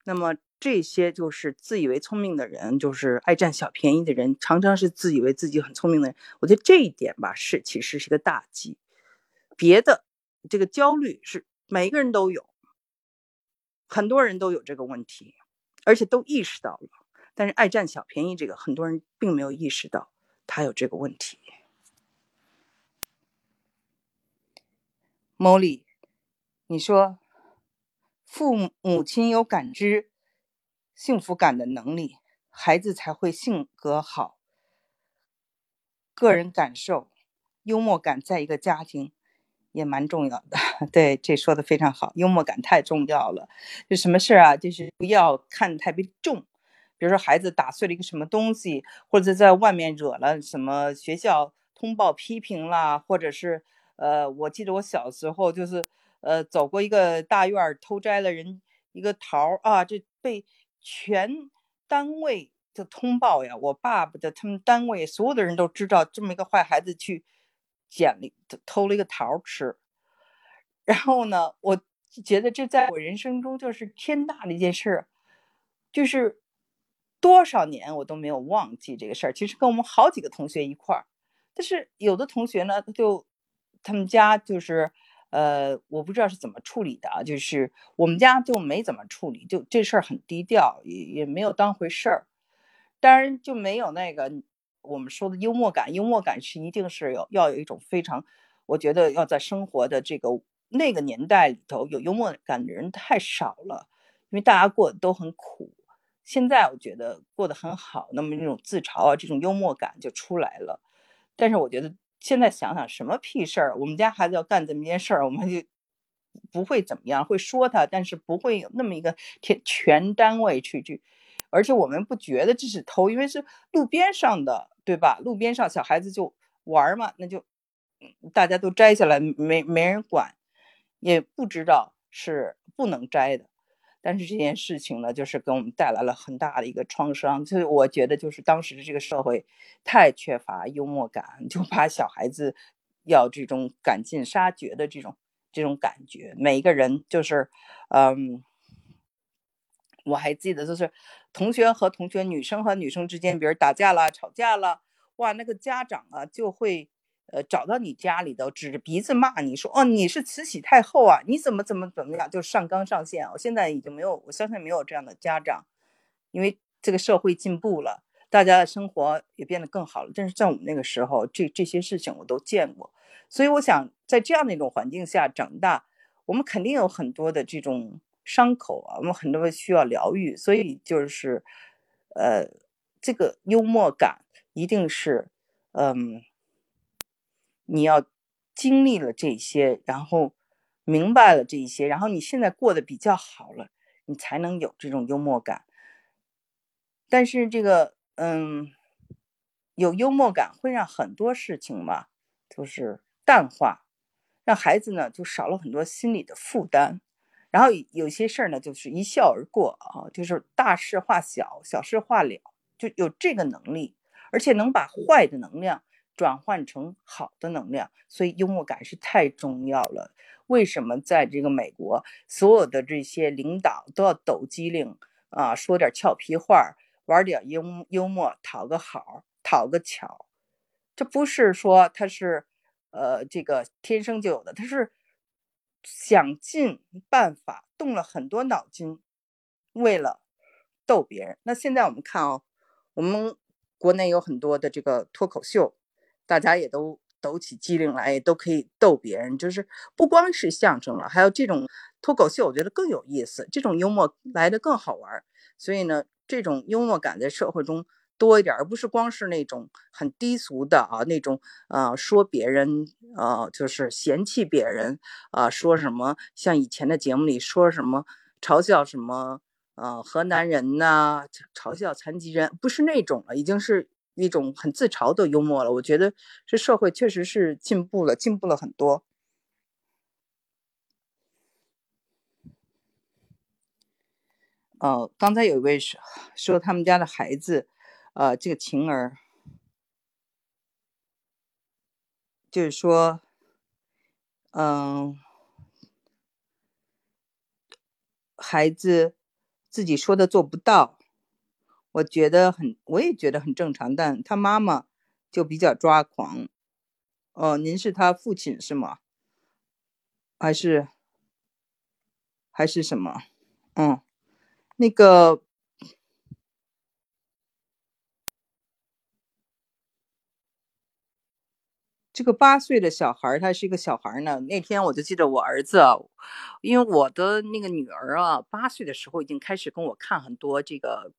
那么这些就是自以为聪明的人，就是爱占小便宜的人，常常是自以为自己很聪明的人。我觉得这一点吧，是其实是个大忌。别的这个焦虑是每个人都有，很多人都有这个问题，而且都意识到了。但是爱占小便宜这个，很多人并没有意识到他有这个问题。Molly，你说？父母亲有感知幸福感的能力，孩子才会性格好。个人感受，幽默感在一个家庭也蛮重要的。[LAUGHS] 对，这说的非常好，幽默感太重要了。就什么事儿啊，就是不要看特别重。比如说孩子打碎了一个什么东西，或者在外面惹了什么，学校通报批评啦，或者是呃，我记得我小时候就是。呃，走过一个大院偷摘了人一个桃儿啊，这被全单位的通报呀。我爸爸的他们单位所有的人都知道，这么一个坏孩子去捡了偷了一个桃吃。然后呢，我觉得这在我人生中就是天大的一件事，就是多少年我都没有忘记这个事儿。其实跟我们好几个同学一块儿，但是有的同学呢，就他们家就是。呃，我不知道是怎么处理的啊，就是我们家就没怎么处理，就这事儿很低调，也也没有当回事儿。当然就没有那个我们说的幽默感，幽默感是一定是有要有一种非常，我觉得要在生活的这个那个年代里头有幽默感的人太少了，因为大家过得都很苦。现在我觉得过得很好，那么这种自嘲啊，这种幽默感就出来了。但是我觉得。现在想想什么屁事儿，我们家孩子要干这么件事儿，我们就不会怎么样，会说他，但是不会有那么一个全全单位去去，而且我们不觉得这是偷，因为是路边上的，对吧？路边上小孩子就玩嘛，那就大家都摘下来，没没人管，也不知道是不能摘的。但是这件事情呢，就是给我们带来了很大的一个创伤。所以我觉得，就是当时的这个社会太缺乏幽默感，就把小孩子要这种赶尽杀绝的这种这种感觉。每一个人就是，嗯，我还记得，就是同学和同学、女生和女生之间，比如打架了、吵架了，哇，那个家长啊就会。呃，找到你家里头，指着鼻子骂你说：“哦，你是慈禧太后啊？你怎么怎么怎么样？”就上纲上线。我现在已经没有，我相信没有这样的家长，因为这个社会进步了，大家的生活也变得更好了。但是在我们那个时候，这这些事情我都见过，所以我想在这样的一种环境下长大，我们肯定有很多的这种伤口啊，我们很多需要疗愈。所以就是，呃，这个幽默感一定是，嗯。你要经历了这些，然后明白了这一些，然后你现在过得比较好了，你才能有这种幽默感。但是这个，嗯，有幽默感会让很多事情嘛，就是淡化，让孩子呢就少了很多心理的负担。然后有些事儿呢，就是一笑而过啊，就是大事化小，小事化了，就有这个能力，而且能把坏的能量。转换成好的能量，所以幽默感是太重要了。为什么在这个美国，所有的这些领导都要抖机灵啊，说点俏皮话，玩点幽幽默，讨个好，讨个巧？这不是说他是呃这个天生就有的，他是想尽办法，动了很多脑筋，为了逗别人。那现在我们看哦，我们国内有很多的这个脱口秀，大家也都抖起机灵来，也都可以逗别人。就是不光是相声了，还有这种脱口秀，我觉得更有意思，这种幽默来的更好玩。所以呢，这种幽默感在社会中。多一点，而不是光是那种很低俗的啊，那种呃说别人呃就是嫌弃别人啊，说什么像以前的节目里说什么嘲笑什么呃河南人呐，嘲笑残疾人，不是那种了，已经是一种很自嘲的幽默了。我觉得这社会确实是进步了，进步了很多。哦，刚才有一位说说他们家的孩子。呃，这个晴儿，就是说，嗯，孩子自己说的做不到，我觉得很，我也觉得很正常，但他妈妈就比较抓狂。哦，您是他父亲是吗？还是还是什么？嗯，那个。这个八岁的小孩他是一个小孩呢。那天我就记得我儿子，因为我的那个女儿啊，八岁的时候已经开始跟我看很多这个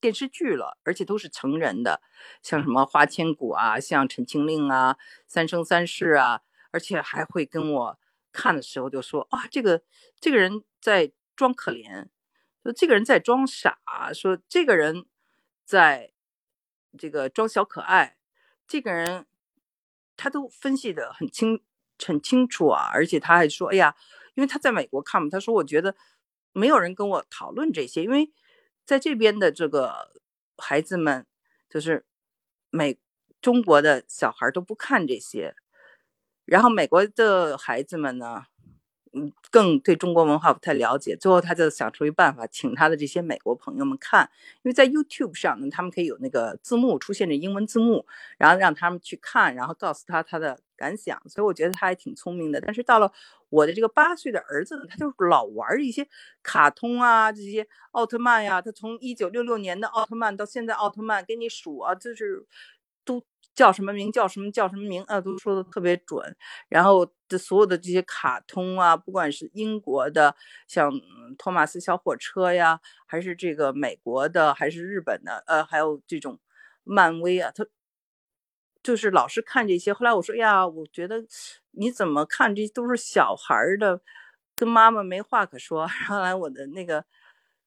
电视剧了，而且都是成人的，像什么《花千骨》啊，像《陈情令》啊，《三生三世》啊，而且还会跟我看的时候就说啊，这个这个人在装可怜，说这个人在装傻，说这个人在这个装小可爱，这个人。他都分析的很清很清楚啊，而且他还说：“哎呀，因为他在美国看嘛，他说我觉得没有人跟我讨论这些，因为在这边的这个孩子们，就是美中国的小孩都不看这些，然后美国的孩子们呢。”嗯，更对中国文化不太了解，最后他就想出一办法，请他的这些美国朋友们看，因为在 YouTube 上呢，他们可以有那个字幕出现的英文字幕，然后让他们去看，然后告诉他他的感想。所以我觉得他还挺聪明的。但是到了我的这个八岁的儿子，他就老玩一些卡通啊，这些奥特曼呀，他从一九六六年的奥特曼到现在奥特曼给你数啊，就是都。叫什么名？叫什么？叫什么名？啊，都说的特别准。然后这所有的这些卡通啊，不管是英国的，像托马斯小火车呀，还是这个美国的，还是日本的，呃，还有这种漫威啊，他就是老是看这些。后来我说呀，我觉得你怎么看？这都是小孩的，跟妈妈没话可说。后来我的那个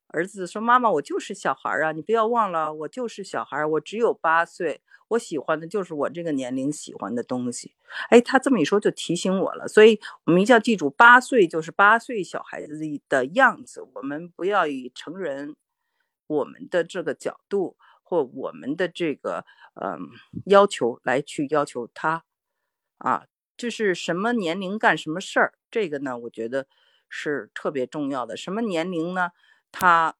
儿子说：“妈妈，我就是小孩啊，你不要忘了，我就是小孩，我只有八岁。”我喜欢的就是我这个年龄喜欢的东西，哎，他这么一说就提醒我了，所以我们一定要记住，八岁就是八岁小孩子的样子，我们不要以成人我们的这个角度或我们的这个嗯要求来去要求他啊，就是什么年龄干什么事儿，这个呢，我觉得是特别重要的。什么年龄呢？他。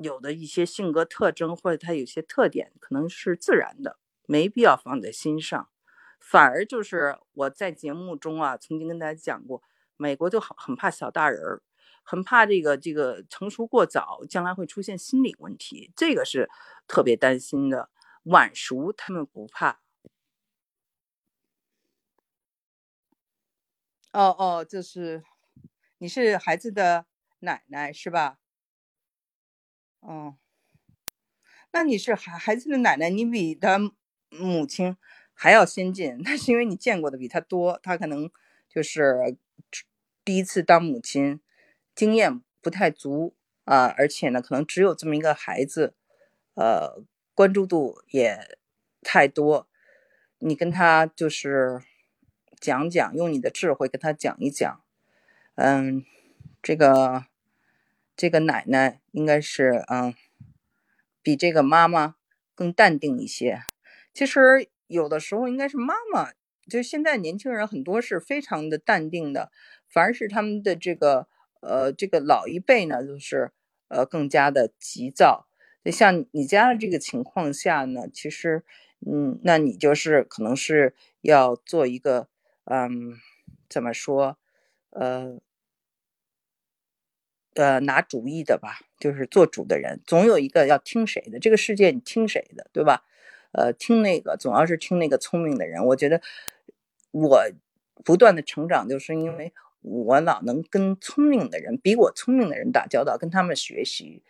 有的一些性格特征或者他有些特点，可能是自然的，没必要放在心上。反而就是我在节目中啊，曾经跟大家讲过，美国就很很怕小大人儿，很怕这个这个成熟过早，将来会出现心理问题，这个是特别担心的。晚熟他们不怕。哦哦，就是你是孩子的奶奶是吧？哦，那你是孩孩子的奶奶，你比他母亲还要先进，[LAUGHS] 那是因为你见过的比他多，他可能就是第一次当母亲，经验不太足啊，而且呢，可能只有这么一个孩子，呃，关注度也太多，你跟他就是讲讲，用你的智慧跟他讲一讲，嗯，这个。这个奶奶应该是嗯，比这个妈妈更淡定一些。其实有的时候应该是妈妈，就现在年轻人很多是非常的淡定的，反而是他们的这个呃这个老一辈呢，就是呃更加的急躁。就像你家的这个情况下呢，其实嗯，那你就是可能是要做一个嗯，怎么说呃呃拿主意的吧，就是做主的人，总有一个要听谁的。这个世界你听谁的，对吧？呃，听那个总要是听那个聪明的人。我觉得我不断的成长，就是因为我老能跟聪明的人、比我聪明的人打交道，跟他们学习。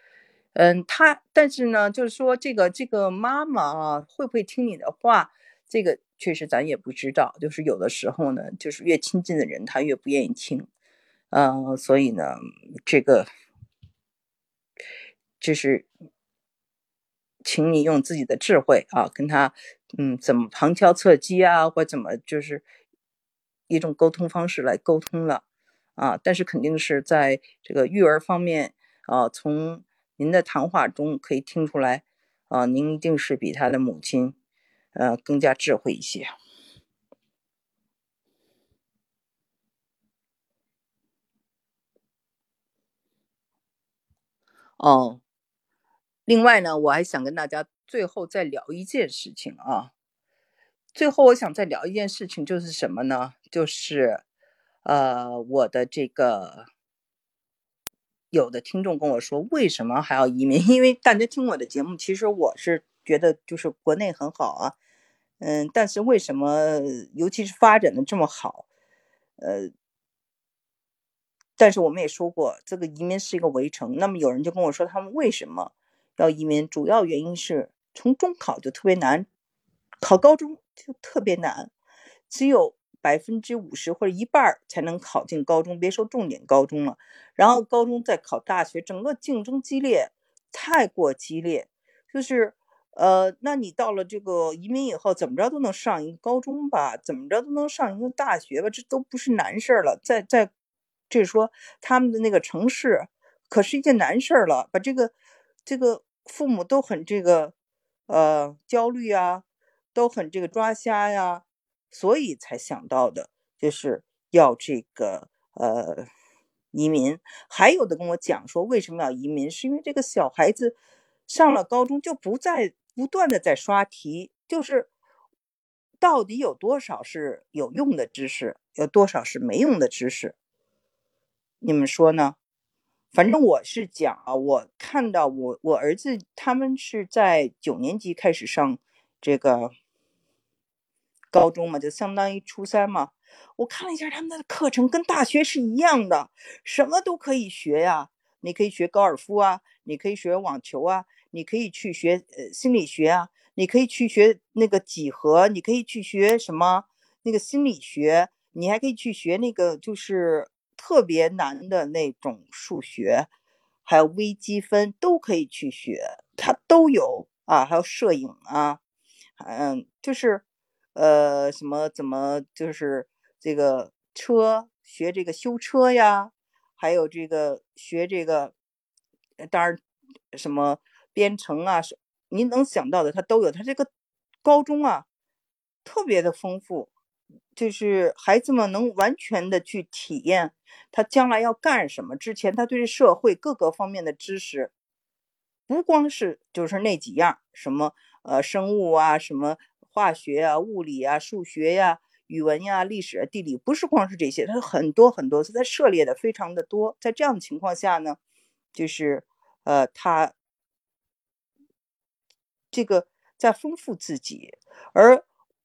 嗯，他但是呢，就是说这个这个妈妈啊，会不会听你的话？这个确实咱也不知道。就是有的时候呢，就是越亲近的人，他越不愿意听。嗯，所以呢，这个就是。请你用自己的智慧啊，跟他，嗯，怎么旁敲侧击啊，或怎么就是一种沟通方式来沟通了啊。但是肯定是在这个育儿方面啊，从您的谈话中可以听出来啊，您一定是比他的母亲呃更加智慧一些。哦。另外呢，我还想跟大家最后再聊一件事情啊。最后我想再聊一件事情，就是什么呢？就是，呃，我的这个有的听众跟我说，为什么还要移民？[LAUGHS] 因为大家听我的节目，其实我是觉得就是国内很好啊，嗯，但是为什么，尤其是发展的这么好，呃。但是我们也说过，这个移民是一个围城。那么有人就跟我说，他们为什么？要移民，主要原因是从中考就特别难，考高中就特别难，只有百分之五十或者一半才能考进高中，别说重点高中了。然后高中再考大学，整个竞争激烈，太过激烈。就是，呃，那你到了这个移民以后，怎么着都能上一个高中吧，怎么着都能上一个大学吧，这都不是难事儿了。在在，就是说他们的那个城市可是一件难事儿了，把这个这个。父母都很这个，呃，焦虑啊，都很这个抓瞎呀，所以才想到的，就是要这个呃移民。还有的跟我讲说，为什么要移民？是因为这个小孩子上了高中就不再不断的在刷题，就是到底有多少是有用的知识，有多少是没用的知识？你们说呢？反正我是讲啊，我看到我我儿子他们是在九年级开始上这个高中嘛，就相当于初三嘛。我看了一下他们的课程，跟大学是一样的，什么都可以学呀。你可以学高尔夫啊，你可以学网球啊，你可以去学呃心理学啊，你可以去学那个几何，你可以去学什么那个心理学，你还可以去学那个就是。特别难的那种数学，还有微积分都可以去学，它都有啊。还有摄影啊，嗯，就是，呃，什么怎么就是这个车学这个修车呀，还有这个学这个，当然什么编程啊，您能想到的，它都有。它这个高中啊，特别的丰富。就是孩子们能完全的去体验他将来要干什么之前，他对社会各个方面的知识，不光是就是那几样，什么呃生物啊，什么化学啊、物理啊、数学呀、语文呀、历史、啊、地理，不是光是这些，他很多很多，他涉猎的非常的多。在这样的情况下呢，就是呃他这个在丰富自己，而。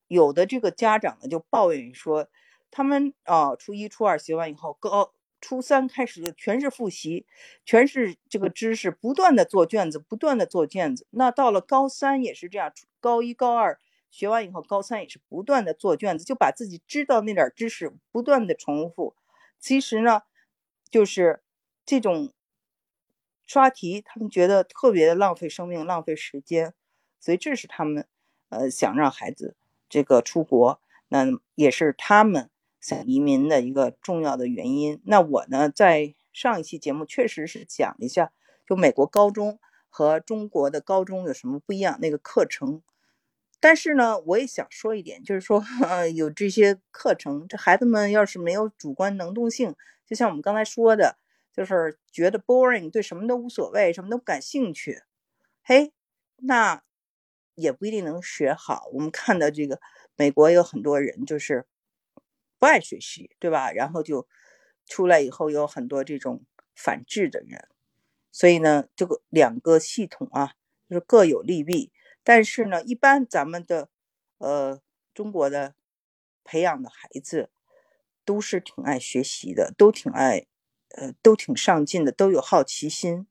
有的这个家长呢就抱怨说，他们啊初一初二学完以后，高初三开始全是复习，全是这个知识，不断的做卷子，不断的做卷子。那到了高三也是这样，高一高二学完以后，高三也是不断的做卷子，就把自己知道那点知识不断的重复。其实呢，就是这种刷题，他们觉得特别的浪费生命，浪费时间，所以这是他们呃想让孩子。这个出国，那也是他们想移民的一个重要的原因。那我呢，在上一期节目确实是讲了一下，就美国高中和中国的高中有什么不一样，那个课程。但是呢，我也想说一点，就是说，呃，有这些课程，这孩子们要是没有主观能动性，就像我们刚才说的，就是觉得 boring，对什么都无所谓，什么都不感兴趣，嘿，那。也不一定能学好。我们看到这个美国有很多人就是不爱学习，对吧？然后就出来以后有很多这种反制的人，所以呢，这个两个系统啊，就是各有利弊。但是呢，一般咱们的呃中国的培养的孩子都是挺爱学习的，都挺爱呃都挺上进的，都有好奇心。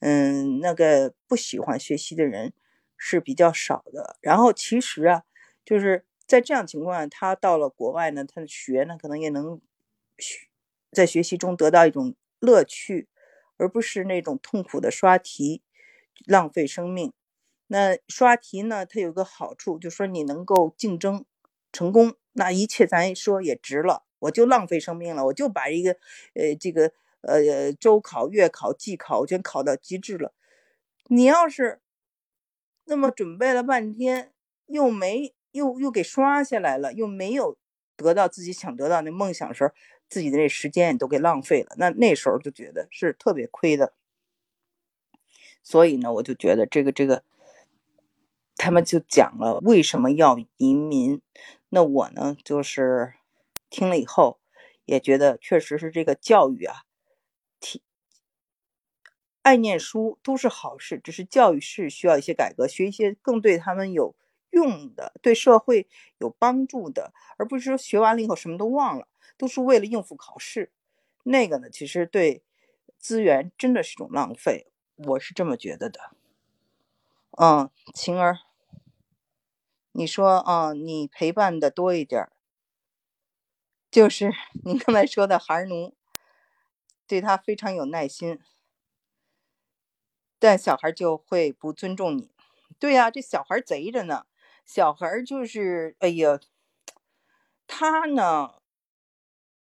嗯，那个不喜欢学习的人是比较少的。然后其实啊，就是在这样情况下，他到了国外呢，他的学呢可能也能学在学习中得到一种乐趣，而不是那种痛苦的刷题，浪费生命。那刷题呢，它有个好处，就是说你能够竞争成功，那一切咱说也值了。我就浪费生命了，我就把一个呃这个。呃，周考、月考、季考，我全考到极致了。你要是那么准备了半天，又没又又给刷下来了，又没有得到自己想得到那梦想时候，自己的那时间也都给浪费了。那那时候就觉得是特别亏的。所以呢，我就觉得这个这个，他们就讲了为什么要移民。那我呢，就是听了以后也觉得确实是这个教育啊。爱念书都是好事，只是教育是需要一些改革，学一些更对他们有用的、对社会有帮助的，而不是说学完了以后什么都忘了，都是为了应付考试。那个呢，其实对资源真的是种浪费，我是这么觉得的。嗯，晴儿，你说啊，你陪伴的多一点，就是你刚才说的孩奴，对他非常有耐心。但小孩就会不尊重你，对呀，这小孩贼着呢。小孩就是，哎呀，他呢，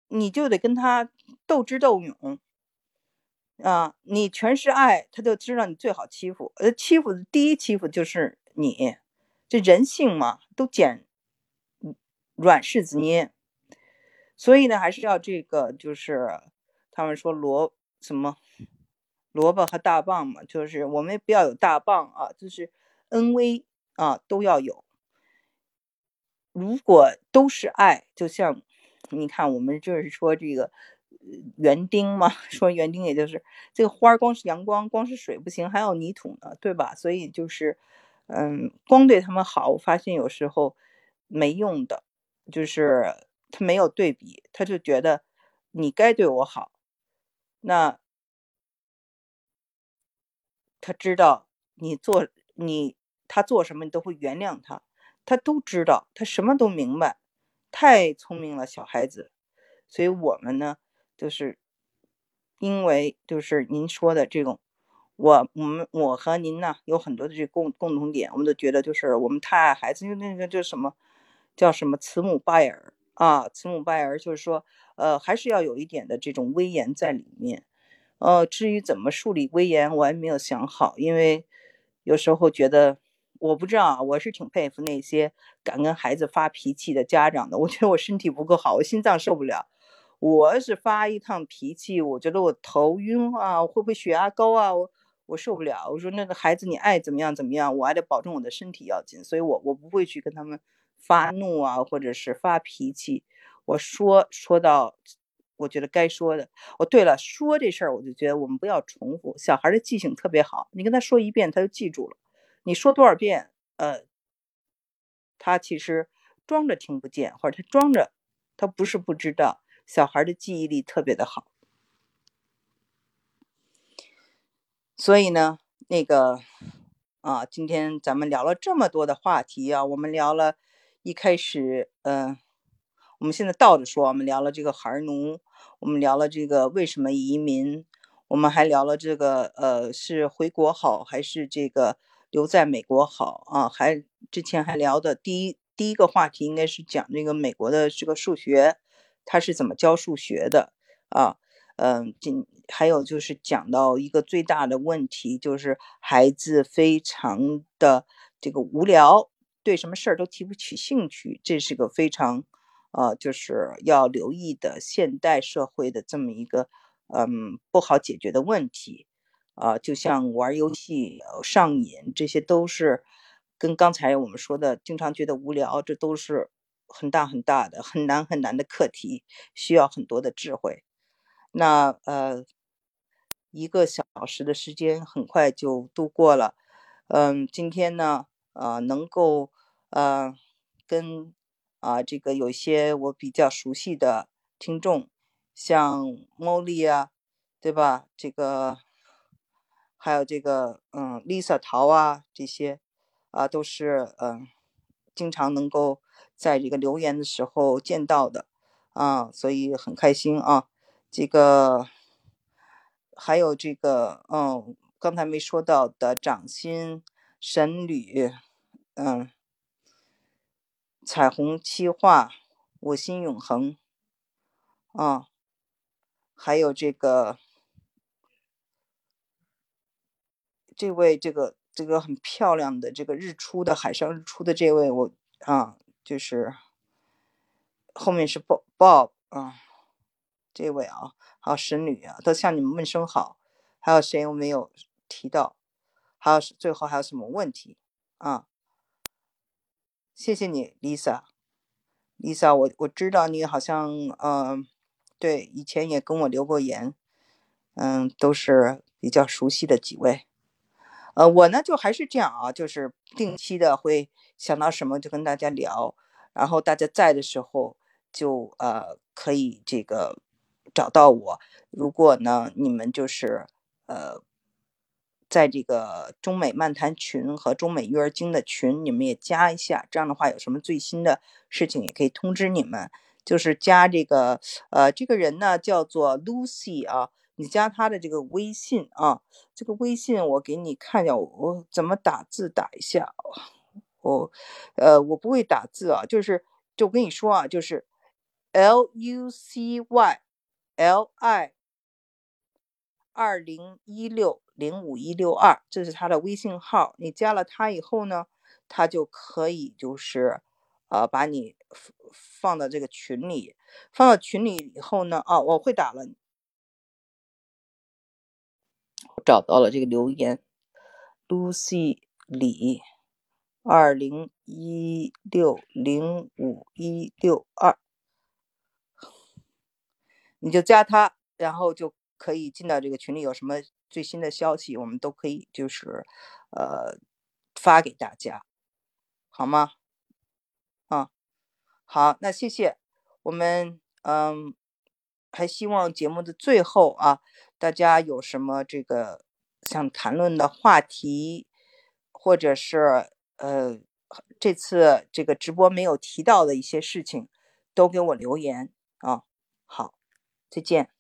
你就得跟他斗智斗勇啊。你全是爱，他就知道你最好欺负。呃，欺负的第一欺负就是你，这人性嘛，都捡软柿子捏。所以呢，还是要这个，就是他们说萝什么。萝卜和大棒嘛，就是我们不要有大棒啊，就是恩威啊都要有。如果都是爱，就像你看，我们就是说这个园丁嘛，[LAUGHS] 说园丁也就是这个花光是阳光，光是水不行，还有泥土呢，对吧？所以就是，嗯，光对他们好，我发现有时候没用的，就是他没有对比，他就觉得你该对我好，那。他知道你做你他做什么，你都会原谅他。他都知道，他什么都明白，太聪明了，小孩子。所以我们呢，就是因为就是您说的这种，我我们我和您呢有很多的这共共同点，我们都觉得就是我们太爱孩子，因为那个叫什么叫什么慈母拜儿啊，慈母拜儿，就是说呃还是要有一点的这种威严在里面。呃，至于怎么树立威严，我还没有想好，因为有时候觉得我不知道啊。我是挺佩服那些敢跟孩子发脾气的家长的。我觉得我身体不够好，我心脏受不了。我是发一趟脾气，我觉得我头晕啊，会不会血压高啊？我我受不了。我说那个孩子，你爱怎么样怎么样，我还得保证我的身体要紧，所以我我不会去跟他们发怒啊，或者是发脾气。我说说到。我觉得该说的哦。对了，说这事儿，我就觉得我们不要重复。小孩的记性特别好，你跟他说一遍，他就记住了。你说多少遍，呃，他其实装着听不见，或者他装着，他不是不知道。小孩的记忆力特别的好，所以呢，那个啊，今天咱们聊了这么多的话题啊，我们聊了一开始，嗯。我们现在倒着说，我们聊了这个孩奴，我们聊了这个为什么移民，我们还聊了这个呃是回国好还是这个留在美国好啊？还之前还聊的第一第一个话题应该是讲这个美国的这个数学，他是怎么教数学的啊？嗯，今还有就是讲到一个最大的问题，就是孩子非常的这个无聊，对什么事儿都提不起兴趣，这是个非常。呃，就是要留意的现代社会的这么一个，嗯，不好解决的问题，啊，就像玩游戏上瘾，这些都是跟刚才我们说的经常觉得无聊，这都是很大很大的、很难很难的课题，需要很多的智慧。那呃，一个小时的时间很快就度过了。嗯，今天呢，呃，能够呃跟啊这个有些我比较熟悉的听众，像茉莉啊，对吧？这个还有这个嗯，Lisa 桃啊，这些啊都是嗯。经常能够在这个留言的时候见到的啊，所以很开心啊。这个还有这个，嗯，刚才没说到的掌心、神旅，嗯，彩虹七画、我心永恒啊，还有这个这位这个。这个很漂亮的这个日出的海上日出的这位我啊，就是后面是 Bob Bob 啊，这位啊，还有神女啊，都向你们问声好。还有谁我没有提到？还有最后还有什么问题啊？谢谢你，Lisa，Lisa，我我知道你好像嗯，对，以前也跟我留过言，嗯，都是比较熟悉的几位。呃，我呢就还是这样啊，就是定期的会想到什么就跟大家聊，然后大家在的时候就呃可以这个找到我。如果呢你们就是呃在这个中美漫谈群和中美育儿经的群，你们也加一下，这样的话有什么最新的事情也可以通知你们。就是加这个呃这个人呢叫做 Lucy 啊。你加他的这个微信啊，这个微信我给你看一下，我怎么打字打一下，我呃我不会打字啊，就是就跟你说啊，就是 L U C Y L I 二零一六零五一六二，这是他的微信号。你加了他以后呢，他就可以就是呃把你放到这个群里，放到群里以后呢，啊我会打了。我找到了这个留言，Lucy 李，二零一六零五一六二，你就加他，然后就可以进到这个群里。有什么最新的消息，我们都可以就是呃发给大家，好吗？啊，好，那谢谢我们，嗯。还希望节目的最后啊，大家有什么这个想谈论的话题，或者是呃这次这个直播没有提到的一些事情，都给我留言啊。好，再见。